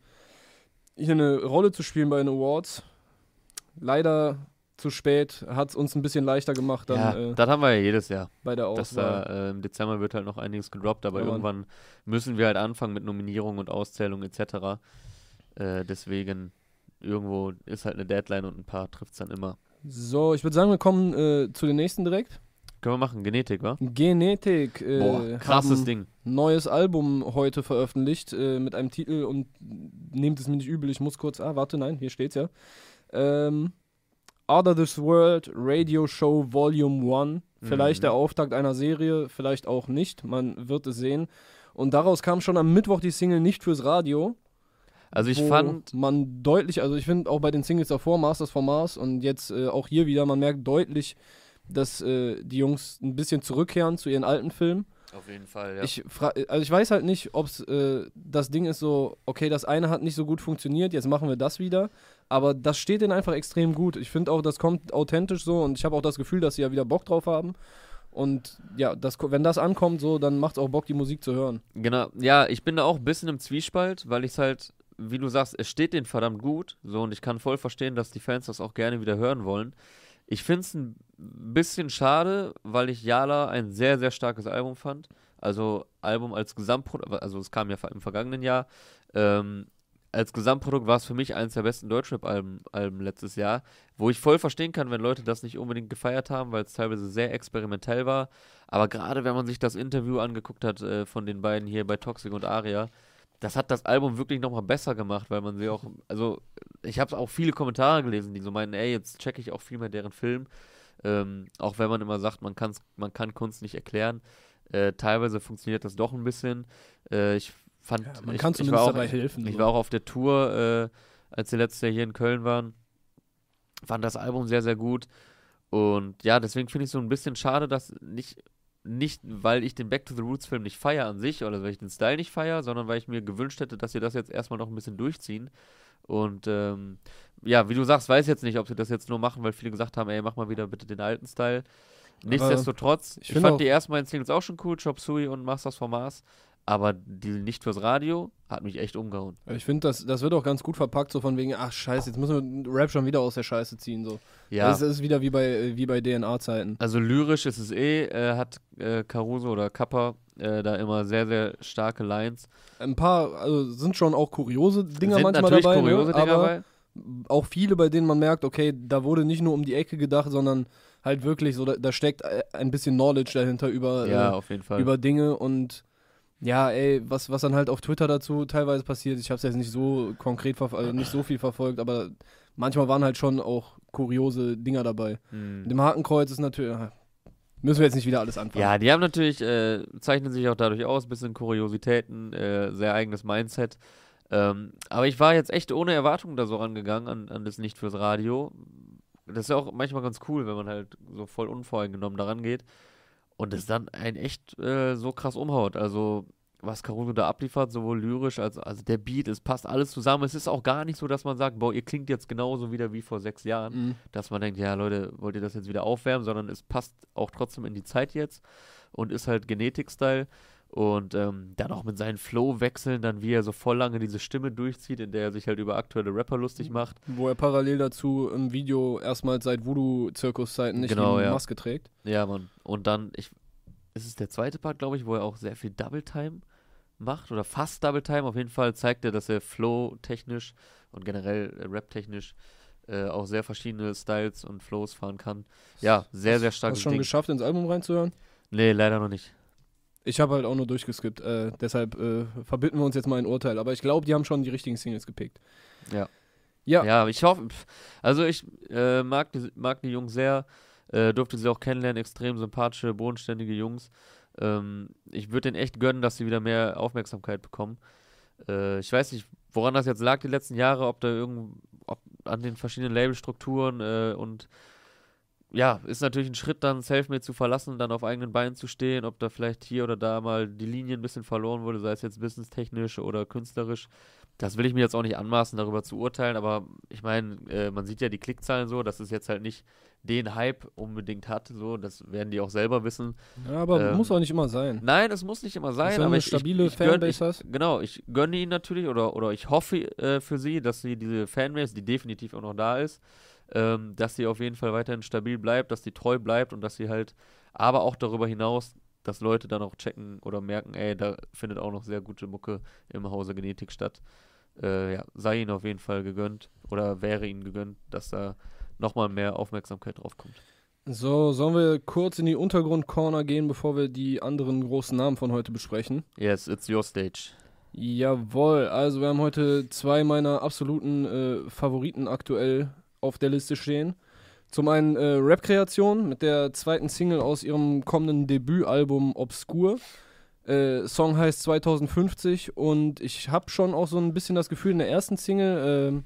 Speaker 2: hier eine Rolle zu spielen bei den Awards. Leider zu spät hat es uns ein bisschen leichter gemacht. Dann,
Speaker 1: ja, äh, das haben wir ja jedes Jahr.
Speaker 2: Bei der
Speaker 1: Auswahl. Das, äh, Im Dezember wird halt noch einiges gedroppt, aber ja, irgendwann müssen wir halt anfangen mit Nominierung und Auszählung etc. Äh, deswegen irgendwo ist halt eine Deadline und ein paar trifft es dann immer.
Speaker 2: So, ich würde sagen, wir kommen äh, zu den nächsten direkt.
Speaker 1: Können wir machen, Genetik, wa?
Speaker 2: Genetik.
Speaker 1: Äh, Boah, krasses Ding.
Speaker 2: Neues Album heute veröffentlicht äh, mit einem Titel und nehmt es mir nicht übel, ich muss kurz, ah, warte, nein, hier steht's ja. Ähm, Other This World Radio Show Volume 1. Vielleicht mhm. der Auftakt einer Serie, vielleicht auch nicht, man wird es sehen. Und daraus kam schon am Mittwoch die Single nicht fürs Radio.
Speaker 1: Also ich fand
Speaker 2: man deutlich, also ich finde auch bei den Singles davor, Masters for Mars und jetzt äh, auch hier wieder, man merkt deutlich, dass äh, die Jungs ein bisschen zurückkehren zu ihren alten Filmen.
Speaker 1: Auf jeden Fall, ja.
Speaker 2: Ich also ich weiß halt nicht, ob es äh, das Ding ist so, okay, das eine hat nicht so gut funktioniert, jetzt machen wir das wieder. Aber das steht denen einfach extrem gut. Ich finde auch, das kommt authentisch so und ich habe auch das Gefühl, dass sie ja wieder Bock drauf haben. Und ja, das, wenn das ankommt, so, dann macht es auch Bock, die Musik zu hören.
Speaker 1: Genau, ja, ich bin da auch ein bisschen im Zwiespalt, weil ich es halt, wie du sagst, es steht denen verdammt gut. So, und ich kann voll verstehen, dass die Fans das auch gerne wieder hören wollen. Ich finde es ein bisschen schade, weil ich Yala ein sehr, sehr starkes Album fand. Also Album als Gesamtprodukt, also es kam ja im vergangenen Jahr. Ähm, als Gesamtprodukt war es für mich eines der besten Deutschrap-Alben Alben letztes Jahr, wo ich voll verstehen kann, wenn Leute das nicht unbedingt gefeiert haben, weil es teilweise sehr experimentell war. Aber gerade wenn man sich das Interview angeguckt hat äh, von den beiden hier bei Toxic und Aria, das hat das Album wirklich nochmal besser gemacht, weil man sie auch, also ich habe auch viele Kommentare gelesen, die so meinen, ey, jetzt checke ich auch viel mehr deren Film. Ähm, auch wenn man immer sagt, man, kann's, man kann Kunst nicht erklären. Äh, teilweise funktioniert das doch ein bisschen. Äh, ich fand,
Speaker 2: ja, man
Speaker 1: ich,
Speaker 2: kann
Speaker 1: ich
Speaker 2: zumindest
Speaker 1: war auch,
Speaker 2: dabei helfen.
Speaker 1: Ich so. war auch auf der Tour, äh, als die letzte hier in Köln waren. Fand das Album sehr, sehr gut. Und ja, deswegen finde ich es so ein bisschen schade, dass nicht nicht, weil ich den Back to the Roots Film nicht feiere an sich oder weil ich den Style nicht feiere, sondern weil ich mir gewünscht hätte, dass sie das jetzt erstmal noch ein bisschen durchziehen. Und ähm, ja, wie du sagst, weiß ich jetzt nicht, ob sie das jetzt nur machen, weil viele gesagt haben, ey, mach mal wieder bitte den alten Style. Nichtsdestotrotz, ich, ich fand die ersten beiden Singles auch schon cool, Chop Suey und Masters for Mars aber die nicht fürs Radio hat mich echt umgehauen.
Speaker 2: Ich finde, das, das wird auch ganz gut verpackt, so von wegen, ach scheiße, jetzt müssen wir Rap schon wieder aus der Scheiße ziehen. So. Ja. Das ist wieder wie bei, wie bei DNA-Zeiten.
Speaker 1: Also lyrisch ist es eh, äh, hat äh, Caruso oder Kappa äh, da immer sehr, sehr starke Lines.
Speaker 2: Ein paar, also sind schon auch kuriose Dinger sind manchmal dabei, ne? kuriose ne? Dinger aber dabei. auch viele, bei denen man merkt, okay, da wurde nicht nur um die Ecke gedacht, sondern halt wirklich so, da, da steckt äh, ein bisschen Knowledge dahinter über,
Speaker 1: ja,
Speaker 2: äh, über Dinge und ja, ey, was, was dann halt auf Twitter dazu teilweise passiert, ich habe es jetzt nicht so konkret, also nicht so viel verfolgt, aber manchmal waren halt schon auch kuriose Dinger dabei. Mhm. Dem Hakenkreuz ist natürlich, müssen wir jetzt nicht wieder alles anfangen.
Speaker 1: Ja, die haben natürlich, äh, zeichnen sich auch dadurch aus, bisschen Kuriositäten, äh, sehr eigenes Mindset. Ähm, aber ich war jetzt echt ohne Erwartungen da so rangegangen an, an das Nicht fürs Radio. Das ist ja auch manchmal ganz cool, wenn man halt so voll unvoreingenommen daran geht und es dann einen echt äh, so krass umhaut. Also, was Caruso da abliefert, sowohl lyrisch als also der Beat, es passt alles zusammen. Es ist auch gar nicht so, dass man sagt, boah, ihr klingt jetzt genauso wieder wie vor sechs Jahren, mhm. dass man denkt, ja, Leute, wollt ihr das jetzt wieder aufwärmen, sondern es passt auch trotzdem in die Zeit jetzt und ist halt Genetik-Style. Und ähm, dann auch mit seinen Flow-Wechseln, dann wie er so voll lange diese Stimme durchzieht, in der er sich halt über aktuelle Rapper lustig macht.
Speaker 2: Wo er parallel dazu im Video erstmals seit Voodoo-Zirkuszeiten nicht genau, die ja. Maske trägt.
Speaker 1: Ja, Mann. Und dann, ich, ist es der zweite Part, glaube ich, wo er auch sehr viel Double-Time macht oder fast Double-Time. Auf jeden Fall zeigt er, dass er Flow-technisch und generell äh, Rap-technisch äh, auch sehr verschiedene Styles und Flows fahren kann. Ja, sehr, sehr stark.
Speaker 2: Hast du schon Ding. geschafft, ins Album reinzuhören?
Speaker 1: Nee, leider noch nicht.
Speaker 2: Ich habe halt auch nur durchgeskippt, äh, deshalb äh, verbitten wir uns jetzt mal ein Urteil. Aber ich glaube, die haben schon die richtigen Singles gepickt.
Speaker 1: Ja. Ja. Ja, ich hoffe, also ich äh, mag, die, mag die Jungs sehr, äh, durfte sie auch kennenlernen, extrem sympathische, bodenständige Jungs. Ähm, ich würde denen echt gönnen, dass sie wieder mehr Aufmerksamkeit bekommen. Äh, ich weiß nicht, woran das jetzt lag die letzten Jahre, ob da irgend, ob an den verschiedenen Labelstrukturen äh, und ja, ist natürlich ein Schritt dann, Selfmade zu verlassen, dann auf eigenen Beinen zu stehen, ob da vielleicht hier oder da mal die Linie ein bisschen verloren wurde, sei es jetzt businesstechnisch oder künstlerisch. Das will ich mir jetzt auch nicht anmaßen, darüber zu urteilen, aber ich meine, äh, man sieht ja die Klickzahlen so, dass es jetzt halt nicht den Hype unbedingt hat, so, das werden die auch selber wissen.
Speaker 2: Ja, aber
Speaker 1: Ähm,
Speaker 2: muss auch nicht immer sein.
Speaker 1: Nein, es muss nicht immer sein,
Speaker 2: wenn du
Speaker 1: aber
Speaker 2: eine
Speaker 1: ich,
Speaker 2: stabile
Speaker 1: ich, ich gönn,
Speaker 2: Fanbase
Speaker 1: ich,
Speaker 2: hast.
Speaker 1: Genau, ich gönne ihnen natürlich oder, oder ich hoffe äh, für sie, dass sie diese Fanbase, die definitiv auch noch da ist, ähm, dass sie auf jeden Fall weiterhin stabil bleibt, dass sie treu bleibt und dass sie halt, aber auch darüber hinaus, dass Leute dann auch checken oder merken, ey, da findet auch noch sehr gute Mucke im Hause Genetik statt. Äh, ja, sei ihnen auf jeden Fall gegönnt oder wäre ihnen gegönnt, dass da nochmal mehr Aufmerksamkeit drauf kommt.
Speaker 2: So, sollen wir kurz in die Untergrund-Corner gehen, bevor wir die anderen großen Namen von heute besprechen?
Speaker 1: Yes, it's your stage.
Speaker 2: Jawohl, also wir haben heute zwei meiner absoluten äh, Favoriten aktuell auf der Liste stehen. Zum einen äh, Rap-Kreation mit der zweiten Single aus ihrem kommenden Debütalbum Obscure. Äh, Song heißt 2050 und ich habe schon auch so ein bisschen das Gefühl in der ersten Single,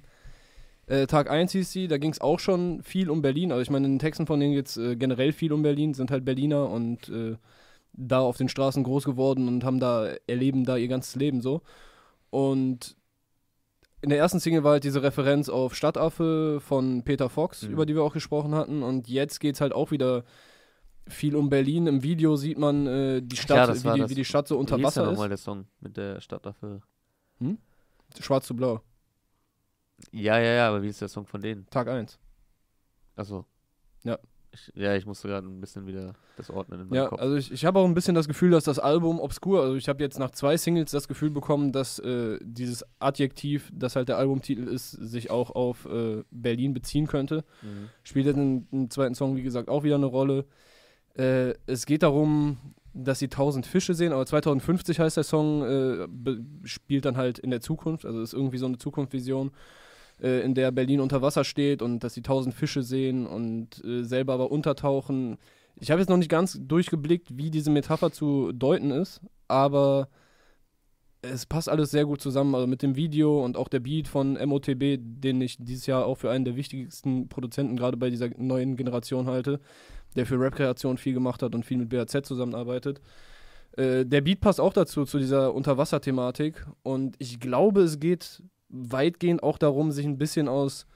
Speaker 2: äh, äh, Tag 1 hieß sie, da ging es auch schon viel um Berlin. Also ich meine, in den Texten von denen geht es äh, generell viel um Berlin, sind halt Berliner und äh, da auf den Straßen groß geworden und haben da, erleben da ihr ganzes Leben so. Und in der ersten Single war halt diese Referenz auf Stadtaffe von Peter Fox,
Speaker 1: Mhm.
Speaker 2: über die wir auch gesprochen hatten. Und jetzt geht es halt auch wieder viel um Berlin. Im Video sieht man äh, die Stadt,
Speaker 1: Ja, das war
Speaker 2: wie, die,
Speaker 1: das.
Speaker 2: wie die Stadt so unter
Speaker 1: Wie
Speaker 2: Wasser
Speaker 1: nochmal
Speaker 2: ist.
Speaker 1: der Song mit der Stadtaffe?
Speaker 2: Schwarz zu blau,
Speaker 1: Ja, ja, ja, aber wie ist der Song von denen?
Speaker 2: Tag 1.
Speaker 1: Achso.
Speaker 2: Ja.
Speaker 1: Ich, ja, ich musste gerade ein bisschen wieder das ordnen in meinem
Speaker 2: Ja,
Speaker 1: Kopf.
Speaker 2: also ich, ich habe auch ein bisschen das Gefühl, dass das Album obskur, also ich habe jetzt nach zwei Singles das Gefühl bekommen, dass äh, dieses Adjektiv, das halt der Albumtitel ist, sich auch auf äh, Berlin beziehen könnte.
Speaker 1: Mhm.
Speaker 2: Spielt jetzt in, im zweiten Song, wie gesagt, auch wieder eine Rolle. Äh, es geht darum, dass sie tausend Fische sehen, aber 2050 heißt der Song, äh, spielt dann halt in der Zukunft, also ist irgendwie so eine Zukunftsvision, äh, in der Berlin unter Wasser steht und dass sie tausend Fische sehen und äh, selber aber untertauchen. Ich habe jetzt noch nicht ganz durchgeblickt, wie diese Metapher zu deuten ist, aber es passt alles sehr gut zusammen, also mit dem Video und auch der Beat von MOTB, den ich dieses Jahr auch für einen der wichtigsten Produzenten gerade bei dieser neuen Generation halte, der für Rap-Kreation viel gemacht hat und viel mit BAZ zusammenarbeitet. Äh, der Beat passt auch dazu, zu dieser Unterwasser-Thematik und ich glaube, es geht weitgehend auch darum, sich ein bisschen aus,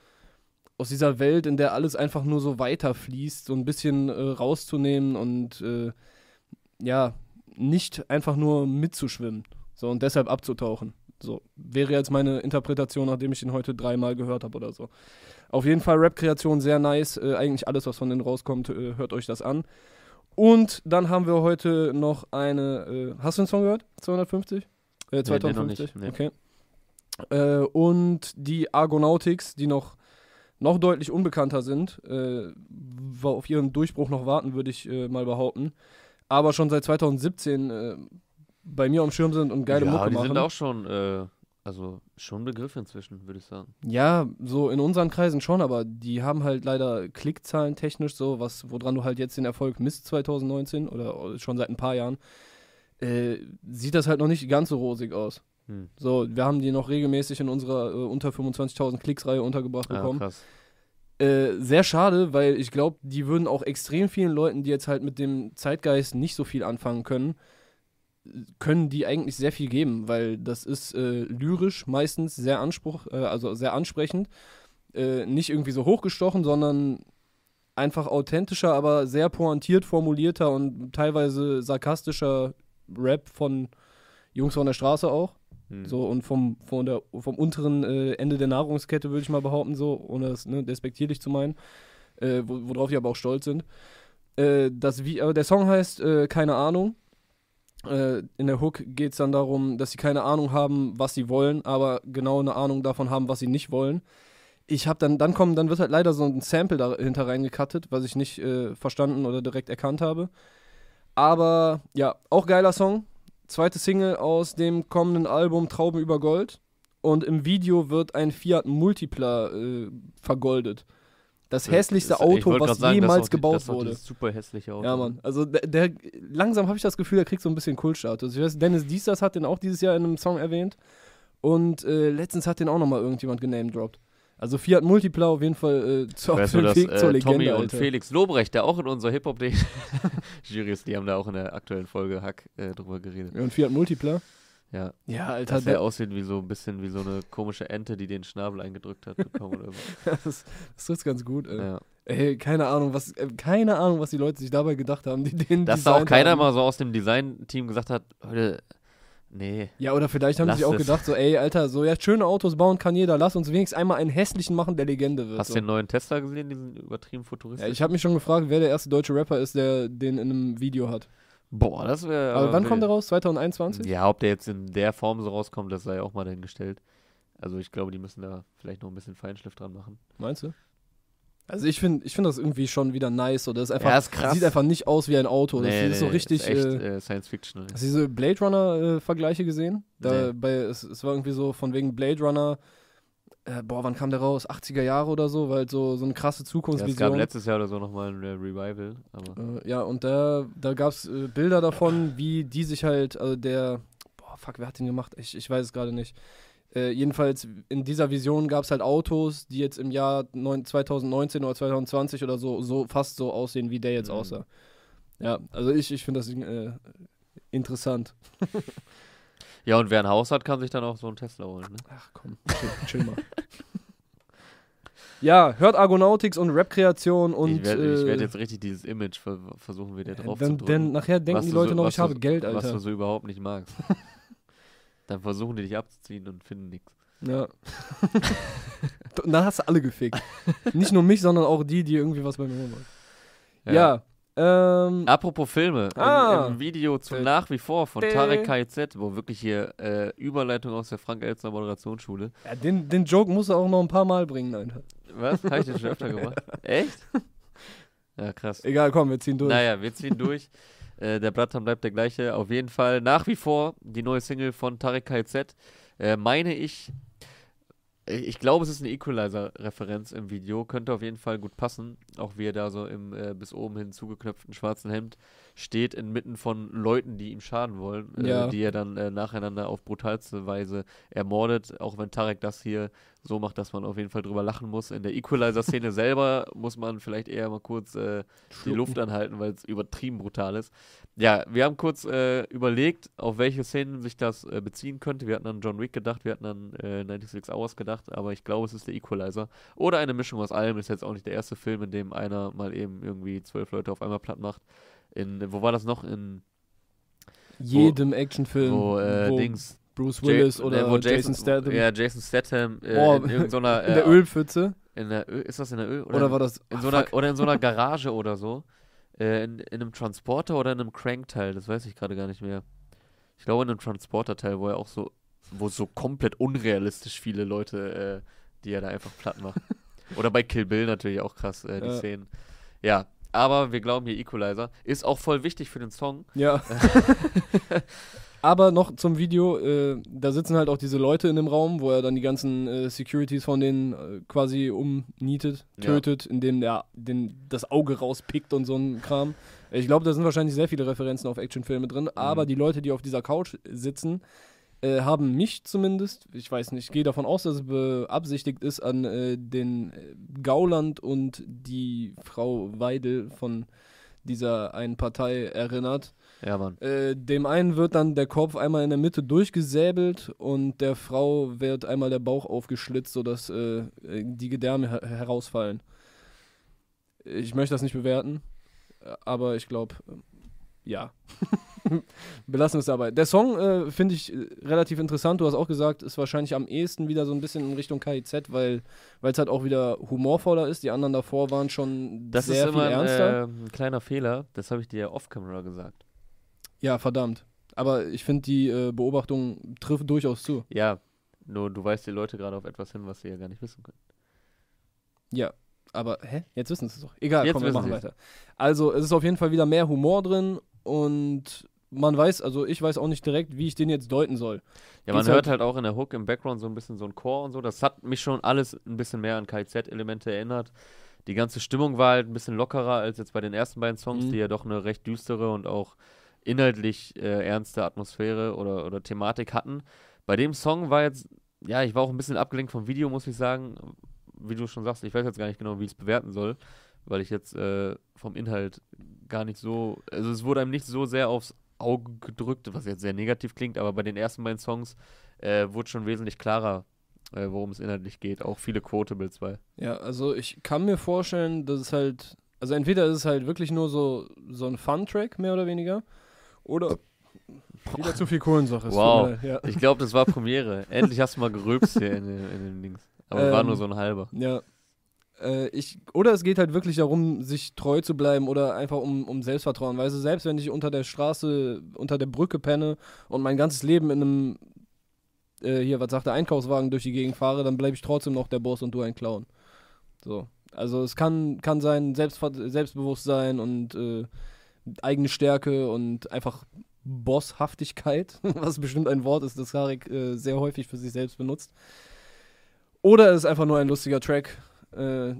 Speaker 2: aus dieser Welt, in der alles einfach nur so weiterfließt, so ein bisschen äh, rauszunehmen und äh, ja, nicht einfach nur mitzuschwimmen. So, und deshalb abzutauchen. So, wäre jetzt meine Interpretation, nachdem ich ihn heute dreimal gehört habe oder so. Auf jeden Fall Rap-Kreation sehr nice. Äh, eigentlich alles, was von denen rauskommt, äh, hört euch das an. Und dann haben wir heute noch eine. Äh, hast du den Song gehört? 250? Äh,
Speaker 1: nee, noch
Speaker 2: 2050?
Speaker 1: nicht, nee.
Speaker 2: Okay. Äh, und die Argonautics, die noch, noch deutlich unbekannter sind, äh, auf ihren Durchbruch noch warten, würde ich äh, mal behaupten. Aber schon seit 2017 äh, bei mir am Schirm sind und geile
Speaker 1: ja,
Speaker 2: Mucke
Speaker 1: die
Speaker 2: machen.
Speaker 1: sind auch schon, äh, also schon ein Begriff inzwischen, würde ich sagen.
Speaker 2: Ja, so in unseren Kreisen schon, aber die haben halt leider Klickzahlen technisch so, was, woran du halt jetzt den Erfolg misst 2019 oder schon seit ein paar Jahren, äh, sieht das halt noch nicht ganz so rosig aus.
Speaker 1: Hm.
Speaker 2: So, wir haben die noch regelmäßig in unserer äh, unter 25.000 Klicks-Reihe untergebracht
Speaker 1: Ja,
Speaker 2: bekommen.
Speaker 1: krass.
Speaker 2: Äh, sehr schade, weil ich glaube, die würden auch extrem vielen Leuten, die jetzt halt mit dem Zeitgeist nicht so viel anfangen können, können die eigentlich sehr viel geben, weil das ist äh, lyrisch meistens sehr Anspruch, äh, also sehr ansprechend, äh, nicht irgendwie so hochgestochen, sondern einfach authentischer, aber sehr pointiert formulierter und teilweise sarkastischer Rap von Jungs von der Straße auch.
Speaker 1: Hm.
Speaker 2: So, und vom, von der, vom unteren äh, Ende der Nahrungskette, würde ich mal behaupten, so, ohne das ne, despektierlich zu meinen, äh, wo, worauf die aber auch stolz sind. Äh, das, wie, aber der Song heißt äh, Keine Ahnung. Äh, in der Hook geht es dann darum, dass sie keine Ahnung haben, was sie wollen, aber genau eine Ahnung davon haben, was sie nicht wollen. Ich habe dann, dann kommen, dann wird halt leider so ein Sample dahinter reingekattet, was ich nicht äh, verstanden oder direkt erkannt habe. Aber ja, auch geiler Song. Zweite Single aus dem kommenden Album Trauben über Gold. Und im Video wird ein Fiat Multipla äh, vergoldet. Das hässlichste Auto, was
Speaker 1: sagen, das
Speaker 2: jemals
Speaker 1: die-
Speaker 2: gebaut
Speaker 1: das
Speaker 2: wurde.
Speaker 1: dieses super hässliche Auto.
Speaker 2: Ja, Mann. Also der, der langsam habe ich das Gefühl, der kriegt so ein bisschen Kultstatus. Ich weiß, Dennis Diesters hat den auch dieses Jahr in einem Song erwähnt. Und äh, letztens hat den auch nochmal irgendjemand genamedroppt. Also Fiat Multipla auf jeden Fall äh, zu, auf dem Weg zur
Speaker 1: äh,
Speaker 2: Legende,
Speaker 1: Tommy und
Speaker 2: Alter.
Speaker 1: Felix Lobrecht, der auch in unserer Hip-Hop-Jury ist, die haben da auch in der aktuellen Folge Hack äh, drüber geredet.
Speaker 2: Ja, und Fiat Multipla?
Speaker 1: Ja,
Speaker 2: Ja, Alter,
Speaker 1: dass er
Speaker 2: der,
Speaker 1: aussieht wie so ein bisschen wie so eine komische Ente, die den Schnabel eingedrückt hat bekommen oder so.
Speaker 2: das, das trifft ganz gut. Ey.
Speaker 1: Ja.
Speaker 2: Ey, keine Ahnung, was, äh, keine Ahnung, was die Leute sich dabei gedacht haben, die den
Speaker 1: Dass da auch keiner
Speaker 2: haben.
Speaker 1: mal so aus dem Design-Team gesagt hat, Leute, nee.
Speaker 2: Ja, oder vielleicht haben
Speaker 1: Lass
Speaker 2: sie sich auch
Speaker 1: es.
Speaker 2: gedacht, so, ey, Alter, so, ja, schöne Autos bauen kann jeder, lass uns wenigstens einmal einen hässlichen machen, der Legende wird.
Speaker 1: Hast
Speaker 2: so.
Speaker 1: du den neuen Tesla gesehen, diesen übertrieben
Speaker 2: ja,
Speaker 1: futuristischen?
Speaker 2: ich habe mich schon gefragt, wer der erste deutsche Rapper ist, der den in einem Video hat.
Speaker 1: Boah, das wäre.
Speaker 2: Aber wann kommt der raus? 2021?
Speaker 1: Ja, ob der jetzt in der Form so rauskommt, das sei auch mal dahingestellt. Also ich glaube, die müssen da vielleicht noch ein bisschen Feinschliff dran machen.
Speaker 2: Meinst du? Also ich finde ich find das irgendwie schon wieder nice. Oder das ist einfach,
Speaker 1: Ja, ist krass.
Speaker 2: sieht einfach nicht aus wie ein Auto. das ist so richtig.
Speaker 1: Ist echt
Speaker 2: äh,
Speaker 1: äh, Science Fiction.
Speaker 2: Hast du diese Blade Runner-Vergleiche gesehen? Da
Speaker 1: Nee.
Speaker 2: bei, es, es war irgendwie so von wegen Blade Runner. Äh, boah, wann kam der raus? 80er Jahre oder so, weil so, so eine krasse
Speaker 1: Ja, es gab
Speaker 2: Zukunftsvision.
Speaker 1: letztes Jahr oder so nochmal ein äh, Revival. Aber
Speaker 2: äh, ja, und da, da gab es äh, Bilder davon, wie die sich halt, also der, boah, fuck, wer hat den gemacht? Ich, ich weiß es gerade nicht. Äh, jedenfalls in dieser Vision gab es halt Autos, die jetzt im Jahr neun, 2019 oder 2020 oder so, so fast so aussehen, wie der jetzt
Speaker 1: Mhm.
Speaker 2: aussah. Ja, also ich, ich finde das äh, interessant.
Speaker 1: ja, und wer ein Haus hat, kann sich dann auch so einen Tesla holen. Ne?
Speaker 2: Ach komm, chill, chill mal. ja, hört Argonautics und Rap-Kreation und.
Speaker 1: ich werde
Speaker 2: äh,
Speaker 1: werd jetzt richtig dieses Image ver versuchen, wieder drauf
Speaker 2: dann,
Speaker 1: zu drücken.
Speaker 2: nachher denken
Speaker 1: was
Speaker 2: die Leute
Speaker 1: so-
Speaker 2: noch,
Speaker 1: was
Speaker 2: ich habe Geld,
Speaker 1: Was
Speaker 2: Alter.
Speaker 1: du so überhaupt nicht magst. dann versuchen die dich abzuziehen und finden nichts.
Speaker 2: Ja. und dann hast du alle gefickt. Nicht nur mich, sondern auch die, die irgendwie was bei mir holen wollen. Ja. ähm,
Speaker 1: Apropos Filme,
Speaker 2: Ah.
Speaker 1: im, im Video zu
Speaker 2: Dä-
Speaker 1: nach wie vor von
Speaker 2: Dä-
Speaker 1: Tarek KZ, wo wirklich hier äh, Überleitung aus der Frank-Elzner Moderationsschule.
Speaker 2: ja, den, den Joke musst du auch noch ein paar Mal bringen, Alter.
Speaker 1: Was? Habe ich den schon öfter gemacht? Echt? Ja, krass.
Speaker 2: Egal, komm, wir ziehen durch.
Speaker 1: Naja, wir ziehen durch. Äh, der Blattern bleibt der gleiche. Auf jeden Fall nach wie vor die neue Single von Tarek KZ. Äh, meine ich, äh, ich glaube, es ist eine Equalizer-Referenz im Video. Könnte auf jeden Fall gut passen. Auch wie er da so im äh, bis oben hin zugeknöpften schwarzen Hemd steht, inmitten von Leuten, die ihm schaden wollen. Äh,
Speaker 2: Ja.
Speaker 1: Die er dann äh, nacheinander auf brutalste Weise ermordet. Auch wenn Tarek das hier so macht, dass man auf jeden Fall drüber lachen muss. In der Equalizer-Szene selber muss man vielleicht eher mal kurz äh, die. Luft anhalten, weil es übertrieben brutal ist. Ja, wir haben kurz äh, überlegt, auf welche Szenen sich das äh, beziehen könnte. Wir hatten an John Wick gedacht, wir hatten an äh, 96 Hours gedacht, aber ich glaube, es ist der Equalizer. Oder eine Mischung aus allem. Ist jetzt auch nicht der erste Film, in dem einer mal eben irgendwie zwölf Leute auf einmal platt macht. In, wo war das noch? In
Speaker 2: Jedem Actionfilm,
Speaker 1: wo, äh,
Speaker 2: wo
Speaker 1: Dings.
Speaker 2: Bruce
Speaker 1: Ja-
Speaker 2: Willis
Speaker 1: ne,
Speaker 2: oder
Speaker 1: wo
Speaker 2: Jason, Statham
Speaker 1: Ja, Jason Statham äh,
Speaker 2: Boah,
Speaker 1: in irgendeiner.
Speaker 2: in der
Speaker 1: äh,
Speaker 2: Ölpfütze.
Speaker 1: In der Öl, ist das in der Öl?
Speaker 2: Oder war das.
Speaker 1: In so einer, oder in so einer Garage oder so. Äh, in, in einem Transporter oder in einem Crank-Teil, das weiß ich gerade gar nicht mehr. Ich glaube in einem Transporter-Teil, wo er auch so, wo so komplett unrealistisch viele Leute, äh, die er da einfach platt macht. oder bei Kill Bill natürlich auch krass, äh, die
Speaker 2: Ja.
Speaker 1: Szenen. Ja, aber wir glauben hier Equalizer. Ist auch voll wichtig für den Song.
Speaker 2: Ja. Aber noch zum Video, äh, da sitzen halt auch diese Leute in dem Raum, wo er dann die ganzen äh, Securities von denen äh, quasi umnietet,
Speaker 1: Ja.
Speaker 2: tötet, indem der den, das Auge rauspickt und so ein Kram. Ich glaube, da sind wahrscheinlich sehr viele Referenzen auf Actionfilme drin, aber die Leute, die auf dieser Couch sitzen, äh, haben mich zumindest, ich weiß nicht, ich gehe davon aus, dass es beabsichtigt ist, an äh, den äh, Gauland und die Frau Weidel von dieser einen Partei erinnert.
Speaker 1: Ja, Mann.
Speaker 2: Äh, dem einen wird dann der Kopf einmal in der Mitte durchgesäbelt und der Frau wird einmal der Bauch aufgeschlitzt, sodass äh, äh, die Gedärme her herausfallen. Ich möchte das nicht bewerten, aber ich glaube, ja. Belassen wir es dabei. Der Song äh, finde ich äh, relativ interessant. Du hast auch gesagt, ist wahrscheinlich am ehesten wieder so ein bisschen in Richtung KIZ, weil es halt auch wieder humorvoller ist. Die anderen davor waren schon
Speaker 1: Das
Speaker 2: sehr
Speaker 1: ist
Speaker 2: viel ernster.
Speaker 1: äh, ein kleiner Fehler. Das habe ich dir ja off-camera gesagt.
Speaker 2: Ja, verdammt. Aber ich finde, die äh, Beobachtung trifft durchaus zu.
Speaker 1: Ja, nur du weißt die Leute gerade auf etwas hin, was sie ja gar nicht wissen können.
Speaker 2: Ja, aber hä? Jetzt wissen sie es doch. Egal,
Speaker 1: Jetzt
Speaker 2: komm, wir machen
Speaker 1: sie's.
Speaker 2: weiter. Also, es ist auf jeden Fall wieder mehr Humor drin und man weiß, also ich weiß auch nicht direkt, wie ich den jetzt deuten soll.
Speaker 1: Ja, man
Speaker 2: Geht's
Speaker 1: hört
Speaker 2: halt-
Speaker 1: halt auch in der Hook im Background so ein bisschen so ein Chor und so. Das hat mich schon alles ein bisschen mehr an KZ-Elemente erinnert. Die ganze Stimmung war halt ein bisschen lockerer als jetzt bei den ersten beiden Songs,
Speaker 2: Mhm.
Speaker 1: die ja doch eine recht düstere und auch inhaltlich äh, ernste Atmosphäre oder, oder Thematik hatten. Bei dem Song war jetzt, ja, ich war auch ein bisschen abgelenkt vom Video, muss ich sagen, wie du schon sagst, ich weiß jetzt gar nicht genau, wie ich es bewerten soll, weil ich jetzt äh, vom Inhalt gar nicht so, also es wurde einem nicht so sehr aufs Auge gedrückt, was jetzt sehr negativ klingt, aber bei den ersten beiden Songs äh, wurde schon wesentlich klarer, äh, worum es inhaltlich geht. Auch viele Quotables bei.
Speaker 2: Ja, also ich kann mir vorstellen, dass es halt, also entweder ist es halt wirklich nur so, so ein Fun-Track, mehr oder weniger, oder wieder zu viel Kohlensäure.
Speaker 1: Wow.
Speaker 2: leid, Ja.
Speaker 1: Ich glaube, das war Premiere. Endlich hast du mal gerülpst hier in, den- in den Dings. Aber war
Speaker 2: Ähm,
Speaker 1: nur so ein halber.
Speaker 2: Ja. Äh, ich, oder es geht halt wirklich darum, sich treu zu bleiben oder einfach um, um Selbstvertrauen. Weißt du, selbst wenn ich unter der Straße, unter der Brücke penne und mein ganzes Leben in einem, äh, hier, was sagt der Einkaufswagen durch die Gegend fahre, dann bleibe ich trotzdem noch der Boss und du ein Clown. So. Also es kann, kann sein Selbstver Selbstbewusstsein und äh, eigene Stärke und einfach Bosshaftigkeit, was bestimmt ein Wort ist, das Tarek äh, sehr häufig für sich selbst benutzt. Oder es ist einfach nur ein lustiger Track, äh,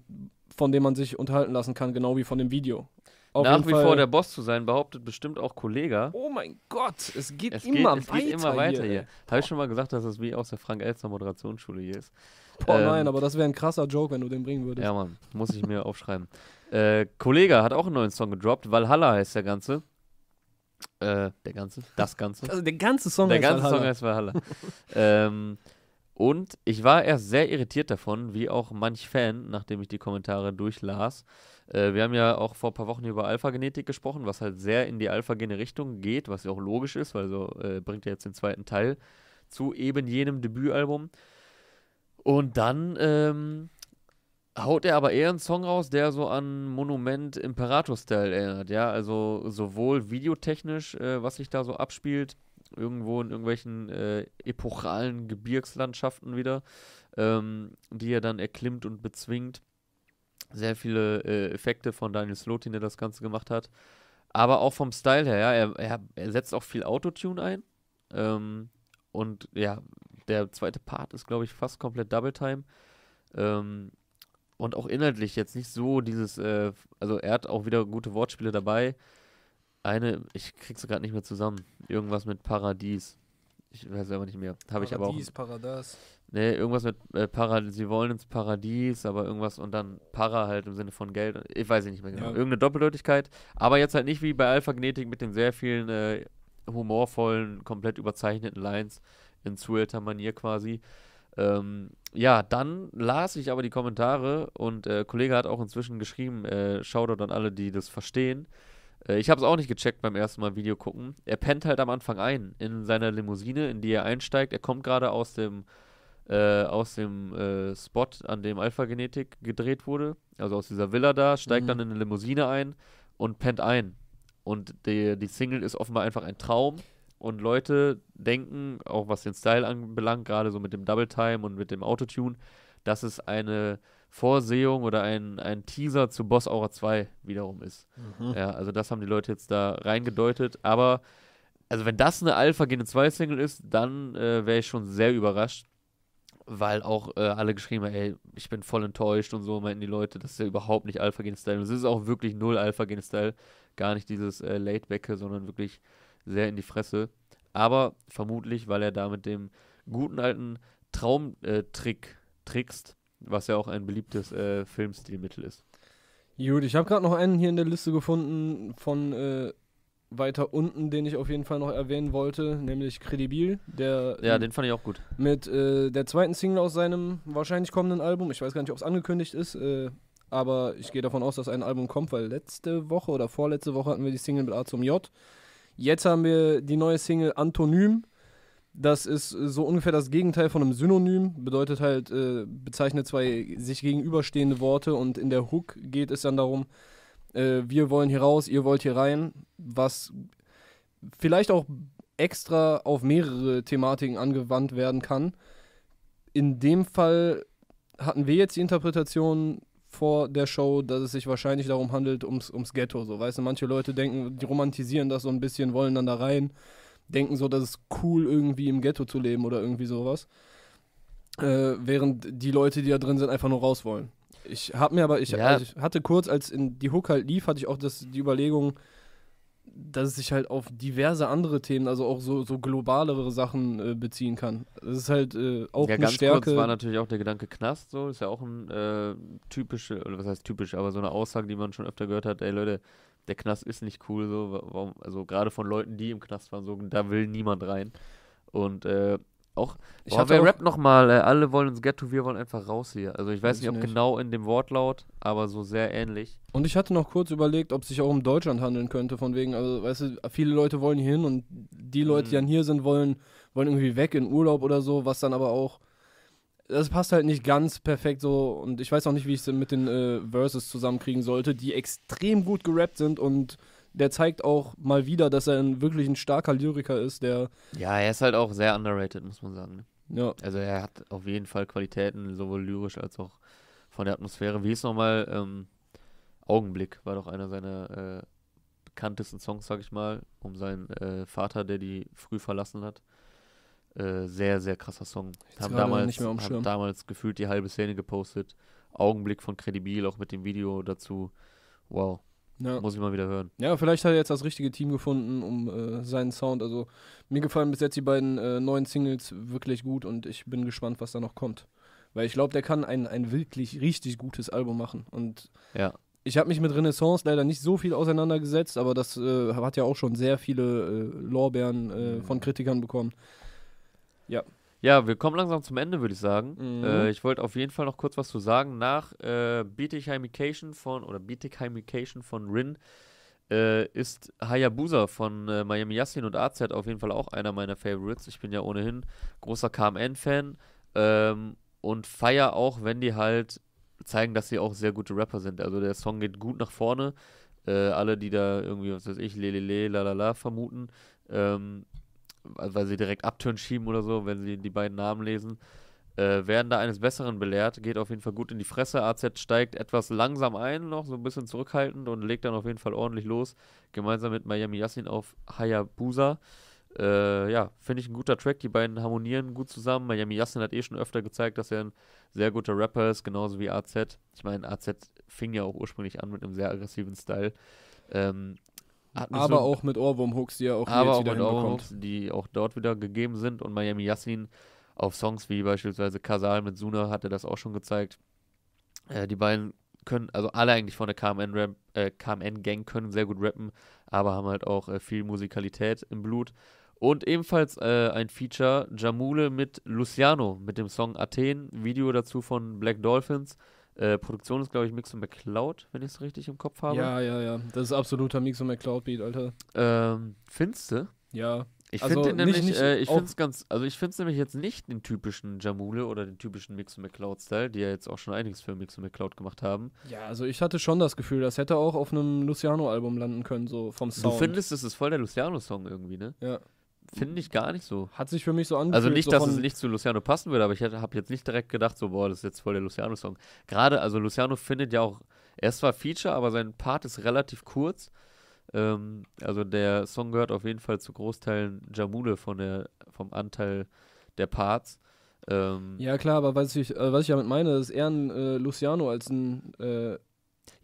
Speaker 2: von dem man sich unterhalten lassen kann, genau wie von dem Video. Auf
Speaker 1: Nach wie
Speaker 2: Fall-
Speaker 1: vor der Boss zu sein, behauptet bestimmt auch Kollega.
Speaker 2: Oh mein Gott, es geht
Speaker 1: Es,
Speaker 2: immer
Speaker 1: geht, es
Speaker 2: weiter.
Speaker 1: geht immer weiter
Speaker 2: hier.
Speaker 1: hier. Habe ich schon mal gesagt, dass es wie aus der Frank-Elster Moderationsschule hier ist?
Speaker 2: Boah,
Speaker 1: Ähm,
Speaker 2: nein, aber das wäre ein krasser Joke, wenn du den bringen würdest.
Speaker 1: Ja, Mann, muss ich mir aufschreiben. Äh, Kollega hat auch einen neuen Song gedroppt. Valhalla heißt der Ganze. Äh, der Ganze? Das Ganze?
Speaker 2: Also der ganze Song
Speaker 1: der
Speaker 2: heißt
Speaker 1: ganze
Speaker 2: Valhalla.
Speaker 1: Song heißt Valhalla. ähm, und ich war erst sehr irritiert davon, wie auch manch Fan, nachdem ich die Kommentare durchlas. Äh, wir haben ja auch vor ein paar Wochen über Alpha-Genetik gesprochen, was halt sehr in die alphagene Richtung geht, was ja auch logisch ist, weil so äh, bringt er jetzt den zweiten Teil zu eben jenem Debütalbum. Und dann ähm, haut er aber eher einen Song raus, der so an Monument Imperator-Style erinnert, ja, also sowohl videotechnisch, äh, was sich da so abspielt, irgendwo in irgendwelchen äh, epochalen Gebirgslandschaften wieder, ähm, die er dann erklimmt und bezwingt. Sehr viele äh, Effekte von Daniel Slotin, der das Ganze gemacht hat. Aber auch vom Style her, ja, er, er, er setzt auch viel Autotune ein. Ähm, und ja, der zweite Part ist, glaube ich, fast komplett Double Time. Ähm, und auch inhaltlich jetzt nicht so dieses, äh, also er hat auch wieder gute Wortspiele dabei. Eine, ich krieg sie gerade nicht mehr zusammen. Irgendwas mit Paradies. Ich weiß aber nicht mehr. Habe ich aber auch.
Speaker 2: Paradies, Paradas.
Speaker 1: Nee, irgendwas mit äh, Paradies. Sie wollen ins Paradies, aber irgendwas und dann Para halt im Sinne von Geld. Ich weiß nicht mehr genau.
Speaker 2: Ja.
Speaker 1: Irgendeine Doppeldeutigkeit. Aber jetzt halt nicht wie bei Alpha Genetik mit den sehr vielen äh, humorvollen, komplett überzeichneten Lines in zuelter Manier quasi. Ähm, ja, dann las ich aber die Kommentare und äh, Kollege hat auch inzwischen geschrieben, äh, Shoutout an alle, die das verstehen. Äh, ich habe es auch nicht gecheckt beim ersten Mal Video gucken. Er pennt halt am Anfang ein in seiner Limousine, in die er einsteigt. Er kommt gerade aus dem äh, aus dem äh, Spot, an dem Alpha Genetik gedreht wurde, also aus dieser Villa da, steigt
Speaker 2: Mhm.
Speaker 1: dann in eine Limousine ein und pennt ein. Und die, die Single ist offenbar einfach ein Traum. Und Leute denken, auch was den Style anbelangt, gerade so mit dem Double Time und mit dem Autotune, dass es eine Vorsehung oder ein, ein Teaser zu Boss Aura 2 wiederum ist.
Speaker 2: Mhm.
Speaker 1: Ja, also das haben die Leute jetzt da reingedeutet. Aber, also wenn das eine Alpha Gene 2 Single ist, dann äh, wäre ich schon sehr überrascht. Weil auch äh, alle geschrieben haben, ey, ich bin voll enttäuscht und so, meinten die Leute, das ist ja überhaupt nicht Alpha Gene Style. Und es ist auch wirklich null Alpha Gene Style. Gar nicht dieses äh, Laidbacke, sondern wirklich sehr in die Fresse. Aber vermutlich, weil er da mit dem guten alten Traumtrick trickst, was ja auch ein beliebtes äh, Filmstilmittel ist.
Speaker 2: Gut, ich habe gerade noch einen hier in der Liste gefunden von äh, weiter unten, den ich auf jeden Fall noch erwähnen wollte, nämlich Credibil, der
Speaker 1: Ja, den fand ich auch gut.
Speaker 2: mit äh, der zweiten Single aus seinem wahrscheinlich kommenden Album. Ich weiß gar nicht, ob es angekündigt ist, äh, aber ich gehe davon aus, dass ein Album kommt, weil letzte Woche oder vorletzte Woche hatten wir die Single mit A zum J. Jetzt haben wir die neue Single Antonym. Das ist so ungefähr das Gegenteil von einem Synonym. Bedeutet halt, äh, bezeichnet zwei sich gegenüberstehende Worte und in der Hook geht es dann darum, äh, wir wollen hier raus, ihr wollt hier rein, was vielleicht auch extra auf mehrere Thematiken angewandt werden kann. In dem Fall hatten wir jetzt die Interpretation vor der Show, dass es sich wahrscheinlich darum handelt, ums, ums Ghetto. So, weißt du, manche Leute denken, die romantisieren das so ein bisschen, wollen dann da rein, denken so, dass es cool irgendwie im Ghetto zu leben oder irgendwie sowas. Äh, während die Leute, die da drin sind, einfach nur raus wollen. Ich habe mir aber, ich,
Speaker 1: Ja.
Speaker 2: also ich hatte kurz, als in die Hook halt lief, hatte ich auch das, die Überlegung, dass es sich halt auf diverse andere Themen, also auch so, so globalere Sachen äh, beziehen kann. Das ist halt äh, auch
Speaker 1: ja,
Speaker 2: eine
Speaker 1: ganz
Speaker 2: Stärke.
Speaker 1: kurz war natürlich auch der Gedanke Knast, so ist ja auch ein äh, typische, oder was heißt typisch, aber so eine Aussage, die man schon öfter gehört hat, ey Leute, der Knast ist nicht cool, so, wa- warum, also gerade von Leuten, die im Knast waren, so, da will niemand rein. Und äh, auch,
Speaker 2: Ich
Speaker 1: boah,
Speaker 2: hatte
Speaker 1: wer rappt nochmal, äh, alle wollen ins Ghetto, wir wollen einfach raus hier. Also ich weiß nicht, ob
Speaker 2: ich nicht.
Speaker 1: genau in dem Wortlaut, aber so sehr ähnlich.
Speaker 2: Und ich hatte noch kurz überlegt, ob es sich auch um Deutschland handeln könnte, von wegen, also weißt du, viele Leute wollen hier hin und die Leute, die
Speaker 1: Mhm.
Speaker 2: dann hier sind, wollen, wollen irgendwie weg in Urlaub oder so, was dann aber auch. Das passt halt nicht ganz perfekt so und ich weiß auch nicht, wie ich es mit den äh, Verses zusammenkriegen sollte, die extrem gut gerappt sind und der zeigt auch mal wieder, dass er ein, wirklich ein starker Lyriker ist, der,
Speaker 1: Ja, er ist halt auch sehr underrated, muss man sagen. Ne?
Speaker 2: ja,
Speaker 1: Also er hat auf jeden Fall Qualitäten, sowohl lyrisch als auch von der Atmosphäre. Wie ist nochmal ähm, Augenblick, war doch einer seiner äh, bekanntesten Songs, sag ich mal, um seinen äh, Vater, der die früh verlassen hat. Äh, sehr, sehr krasser Song. Haben
Speaker 2: gerade
Speaker 1: damals, haben damals gefühlt die halbe Szene gepostet. Augenblick von Credibil, auch mit dem Video dazu. Wow,
Speaker 2: ja.
Speaker 1: muss ich mal wieder hören.
Speaker 2: Ja, vielleicht hat er jetzt das richtige Team gefunden, um äh, seinen Sound. Also mir gefallen bis jetzt die beiden äh, neuen Singles wirklich gut und ich bin gespannt, was da noch kommt. Weil ich glaube, der kann ein, ein wirklich richtig gutes Album machen. Und
Speaker 1: Ja.
Speaker 2: ich habe mich mit Renaissance leider nicht so viel auseinandergesetzt, aber das äh, hat ja auch schon sehr viele äh, Lorbeeren äh,
Speaker 1: Mhm.
Speaker 2: von Kritikern bekommen.
Speaker 1: Ja, wir kommen langsam zum Ende, würde ich sagen.
Speaker 2: Mhm.
Speaker 1: Äh, ich wollte auf jeden Fall noch kurz was zu sagen. Nach äh, Bietigheimication von, oder Bietigheimication von Rin äh, ist Hayabusa von äh, Miami Yassin und AZ auf jeden Fall auch einer meiner Favorites. Ich bin ja ohnehin großer KMN-Fan ähm, und feier auch, wenn die halt zeigen, dass sie auch sehr gute Rapper sind. Also der Song geht gut nach vorne. Äh, alle, die da irgendwie, was weiß ich, lelele, lalala vermuten, ähm, weil sie direkt Upturn schieben oder so, wenn sie die beiden Namen lesen, äh, werden da eines Besseren belehrt. Geht auf jeden Fall gut in die Fresse. AZ steigt etwas langsam ein, noch so ein bisschen zurückhaltend und legt dann auf jeden Fall ordentlich los. Gemeinsam mit Miami Yassin auf Hayabusa. Äh, ja, finde ich ein guter Track. Die beiden harmonieren gut zusammen. Miami Yassin hat eh schon öfter gezeigt, dass er ein sehr guter Rapper ist, genauso wie AZ. Ich meine, AZ fing ja auch ursprünglich an mit einem sehr aggressiven Style. Ähm,
Speaker 2: Aber
Speaker 1: so-
Speaker 2: auch mit Ohrwurm-Hooks, die er auch
Speaker 1: aber
Speaker 2: jetzt
Speaker 1: auch
Speaker 2: wieder
Speaker 1: mit. Ohrwurms, die auch dort wieder gegeben sind. Und Miami Yassin auf Songs wie beispielsweise Kasal mit Suna hat er das auch schon gezeigt. Äh, die beiden können, also alle eigentlich von der KMN-Gang äh, KMN können sehr gut rappen, aber haben halt auch äh, viel Musikalität im Blut. Und ebenfalls äh, ein Feature, Jamule mit Luciano, mit dem Song Athen, Video dazu von Black Dolphins. Äh, Produktion ist, glaube ich, Mix und McCloud, wenn ich es richtig im Kopf habe.
Speaker 2: Ja, ja, ja. Das ist absoluter Mix und McCloud-Beat, Alter.
Speaker 1: Ähm, findste?
Speaker 2: Ja.
Speaker 1: Ich
Speaker 2: Also
Speaker 1: finde
Speaker 2: nicht-
Speaker 1: nämlich,
Speaker 2: nicht
Speaker 1: äh, ich finde es ganz, also ich finde es nämlich jetzt nicht den typischen Jamule oder den typischen Mix und McCloud Style, die ja jetzt auch schon einiges für Mix und McCloud gemacht haben.
Speaker 2: Ja, also ich hatte schon das Gefühl, das hätte auch auf einem Luciano-Album landen können, so vom Sound.
Speaker 1: Du findest, es ist voll der Luciano-Song irgendwie, ne?
Speaker 2: Ja.
Speaker 1: Finde ich gar nicht so.
Speaker 2: Hat sich für mich so angefühlt.
Speaker 1: Also nicht,
Speaker 2: so
Speaker 1: dass es nicht zu Luciano passen würde, aber ich habe jetzt nicht direkt gedacht, so, boah, das ist jetzt voll der Luciano-Song. Gerade, also Luciano findet ja auch, er ist zwar Feature, aber sein Part ist relativ kurz. Ähm, also der Song gehört auf jeden Fall zu Großteilen Jamule von der, vom Anteil der Parts. Ähm,
Speaker 2: Ja, klar, aber was ich, äh, was ich damit meine, ist eher ein äh, Luciano als ein. Äh,
Speaker 1: Ja,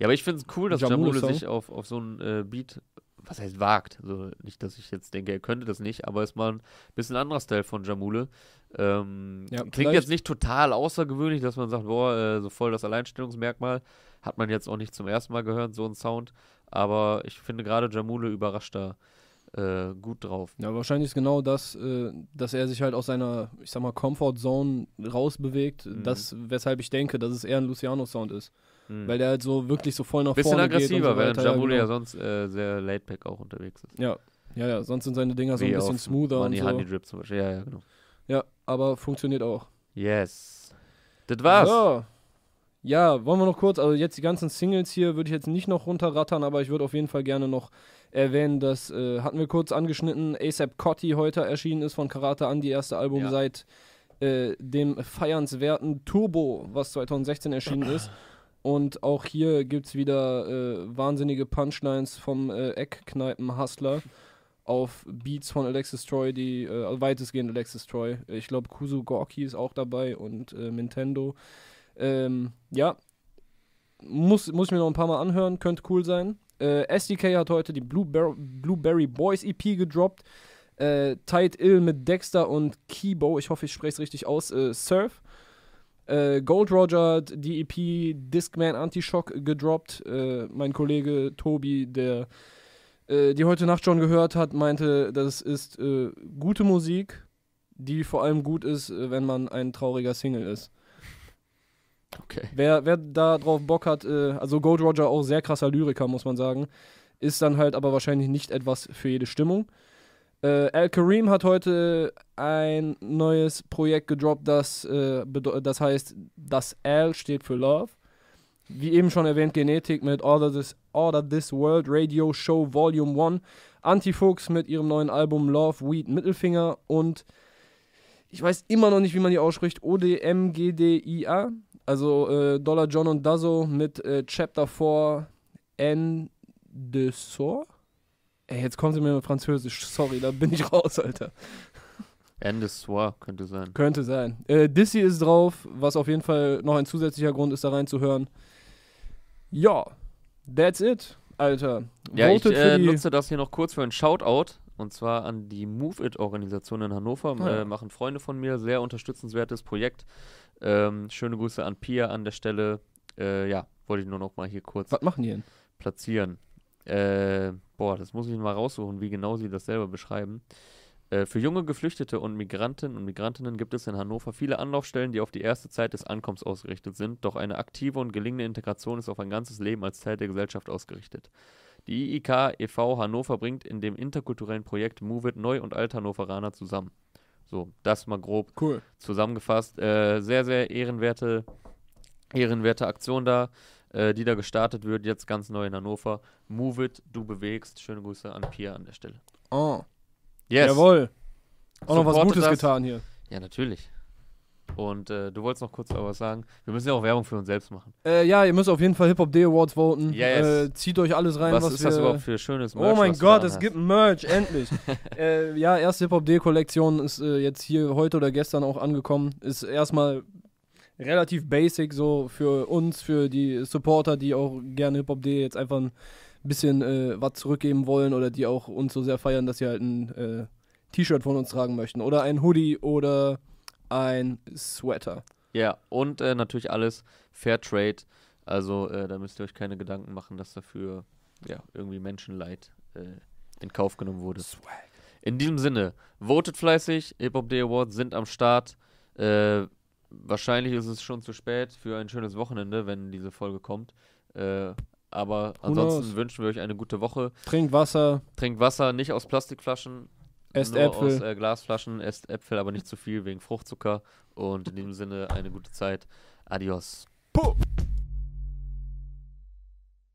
Speaker 1: aber ich finde es cool, dass
Speaker 2: Jamule
Speaker 1: Jamule sich auf, auf so einen äh, Beat, was heißt wagt, also nicht, dass ich jetzt denke, er könnte das nicht, aber ist mal ein bisschen anderer Style von Jamule. Ähm,
Speaker 2: Ja,
Speaker 1: klingt
Speaker 2: vielleicht-
Speaker 1: jetzt nicht total außergewöhnlich, dass man sagt, boah, äh, so voll das Alleinstellungsmerkmal. Hat man jetzt auch nicht zum ersten Mal gehört, so ein Sound. Aber ich finde gerade Jamule überrascht da äh, gut drauf.
Speaker 2: ja, wahrscheinlich ist genau das, äh, dass er sich halt aus seiner, ich sag mal, Comfort Zone rausbewegt.
Speaker 1: Mhm.
Speaker 2: Das, weshalb ich denke, dass es eher ein Luciano-Sound ist.
Speaker 1: Mhm.
Speaker 2: Weil der halt so wirklich so voll nach
Speaker 1: Bisschen
Speaker 2: vorne
Speaker 1: aggressiver,
Speaker 2: geht und so
Speaker 1: während
Speaker 2: weiter.
Speaker 1: Jamule ja,
Speaker 2: ja, genau.
Speaker 1: sonst äh, sehr laidback auch unterwegs ist.
Speaker 2: ja, ja, ja, sonst sind seine Dinger so ein bisschen smoother und
Speaker 1: Money
Speaker 2: so.
Speaker 1: Honey Drip zum Beispiel. Ja, ja, genau.
Speaker 2: Ja, aber funktioniert auch.
Speaker 1: Yes. Das war's.
Speaker 2: So. Ja, wollen wir noch kurz, also jetzt die ganzen Singles hier würde ich jetzt nicht noch runterrattern, aber ich würde auf jeden Fall gerne noch erwähnen, dass, äh, hatten wir kurz angeschnitten, ASAP Cotti heute erschienen ist von Karate an, die erste Album
Speaker 1: Ja.
Speaker 2: seit äh, dem feiernswerten Turbo, was 2016 erschienen ist. Und auch hier gibt es wieder äh, wahnsinnige Punchlines vom äh, Eckkneipen-Hustler auf Beats von Alexis Troy, die äh, also weitestgehend Alexis Troy. Ich glaube, Kuzu Gorki ist auch dabei und äh, Nintendo. Ähm, ja, muss, muss ich mir noch ein paar Mal anhören, könnte cool sein. Äh, SDK hat heute die Blueberry, Blueberry Boys EP gedroppt. Äh, Tight Ill mit Dexter und Kibo, ich hoffe, ich spreche es richtig aus, äh, Surf. Äh, Gold Roger hat die EP Discman Anti-Shock gedroppt. Äh, mein Kollege Tobi, der äh, die heute Nacht schon gehört hat, meinte, das ist äh, gute Musik, die vor allem gut ist, äh, wenn man ein trauriger Single ist.
Speaker 1: Okay.
Speaker 2: Wer, wer da drauf Bock hat, äh, also Gold Roger auch sehr krasser Lyriker, muss man sagen, ist dann halt aber wahrscheinlich nicht etwas für jede Stimmung. Äh, Al Kareem hat heute ein neues Projekt gedroppt, das, äh, das heißt, das L steht für Love. Wie eben schon erwähnt, Genetik mit Order This, Order This World Radio Show Volume 1. Antifuchs mit ihrem neuen Album Love, Weed, Mittelfinger und ich weiß immer noch nicht, wie man die ausspricht, ODMGDIA. Also äh, Dollar John und Dazzo mit äh, Chapter 4 N. Ey, jetzt kommen sie mir mit Französisch. Sorry, da bin ich raus, Alter.
Speaker 1: Ende Soir könnte sein.
Speaker 2: Könnte sein. Äh, Dizzy ist drauf, was auf jeden Fall noch ein zusätzlicher Grund ist, da reinzuhören. Ja, that's it, Alter.
Speaker 1: Ja, ich
Speaker 2: Votet
Speaker 1: äh,
Speaker 2: für die-
Speaker 1: nutze das hier noch kurz für ein Shoutout. Und zwar an die Move It-Organisation in Hannover.
Speaker 2: Ja.
Speaker 1: äh, machen Freunde von mir. Sehr unterstützenswertes Projekt. Ähm, schöne Grüße an Pia an der Stelle. Äh, ja, wollte ich nur noch mal hier kurz
Speaker 2: Was machen die denn?
Speaker 1: platzieren. Äh, boah, das muss ich mal raussuchen, wie genau sie das selber beschreiben. Äh, für junge Geflüchtete und Migranten und Migrantinnen gibt es in Hannover viele Anlaufstellen, die auf die erste Zeit des Ankommens ausgerichtet sind. Doch eine aktive und gelingende Integration ist auf ein ganzes Leben als Teil der Gesellschaft ausgerichtet. Die IIK e.V. Hannover bringt in dem interkulturellen Projekt Move It Neu- und Alt-Hannoveraner zusammen. So, das mal grob
Speaker 2: Cool.
Speaker 1: zusammengefasst. Äh, sehr, sehr ehrenwerte, ehrenwerte Aktion da, äh, die da gestartet wird, jetzt ganz neu in Hannover. Move it, du bewegst. Schöne Grüße an Pia an der Stelle.
Speaker 2: Oh,
Speaker 1: Yes.
Speaker 2: jawohl. Auch noch was Gutes
Speaker 1: das.
Speaker 2: getan hier.
Speaker 1: Ja, natürlich. Und äh, du wolltest noch kurz aber was sagen. Wir müssen ja auch Werbung für uns selbst machen.
Speaker 2: Äh, ja, ihr müsst auf jeden Fall Hip Hop Day Awards voten.
Speaker 1: Yes.
Speaker 2: Äh, zieht euch alles rein, was,
Speaker 1: was ist
Speaker 2: wir
Speaker 1: das überhaupt für schönes
Speaker 2: Oh mein Gott, es
Speaker 1: hast?
Speaker 2: gibt Merch, endlich. äh, ja, erste Hip-Hop-D-Kollektion ist äh, jetzt hier heute oder gestern auch angekommen. Ist erstmal relativ basic so für uns, für die Supporter, die auch gerne Hip-Hop-D jetzt einfach ein bisschen äh, was zurückgeben wollen oder die auch uns so sehr feiern, dass sie halt ein äh, T-Shirt von uns tragen möchten. Oder ein Hoodie oder ein Sweater.
Speaker 1: Ja, und äh, natürlich alles Fair Trade. Also äh, da müsst ihr euch keine Gedanken machen, dass dafür ja, irgendwie Menschenleid äh, in Kauf genommen wurde. In diesem Sinne, votet fleißig, Hip Hop Day Awards sind am Start. Äh, wahrscheinlich ist es schon zu spät für ein schönes Wochenende, wenn diese Folge kommt. Äh, aber
Speaker 2: Who
Speaker 1: ansonsten
Speaker 2: knows?
Speaker 1: wünschen wir euch eine gute Woche.
Speaker 2: Trinkt Wasser,
Speaker 1: Trinkt Wasser, nicht aus Plastikflaschen,
Speaker 2: esst
Speaker 1: nur
Speaker 2: Äpfel.
Speaker 1: aus äh, Glasflaschen, esst Äpfel, aber nicht zu viel wegen Fruchtzucker. Und in diesem Sinne eine gute Zeit. Adios.
Speaker 2: Puh.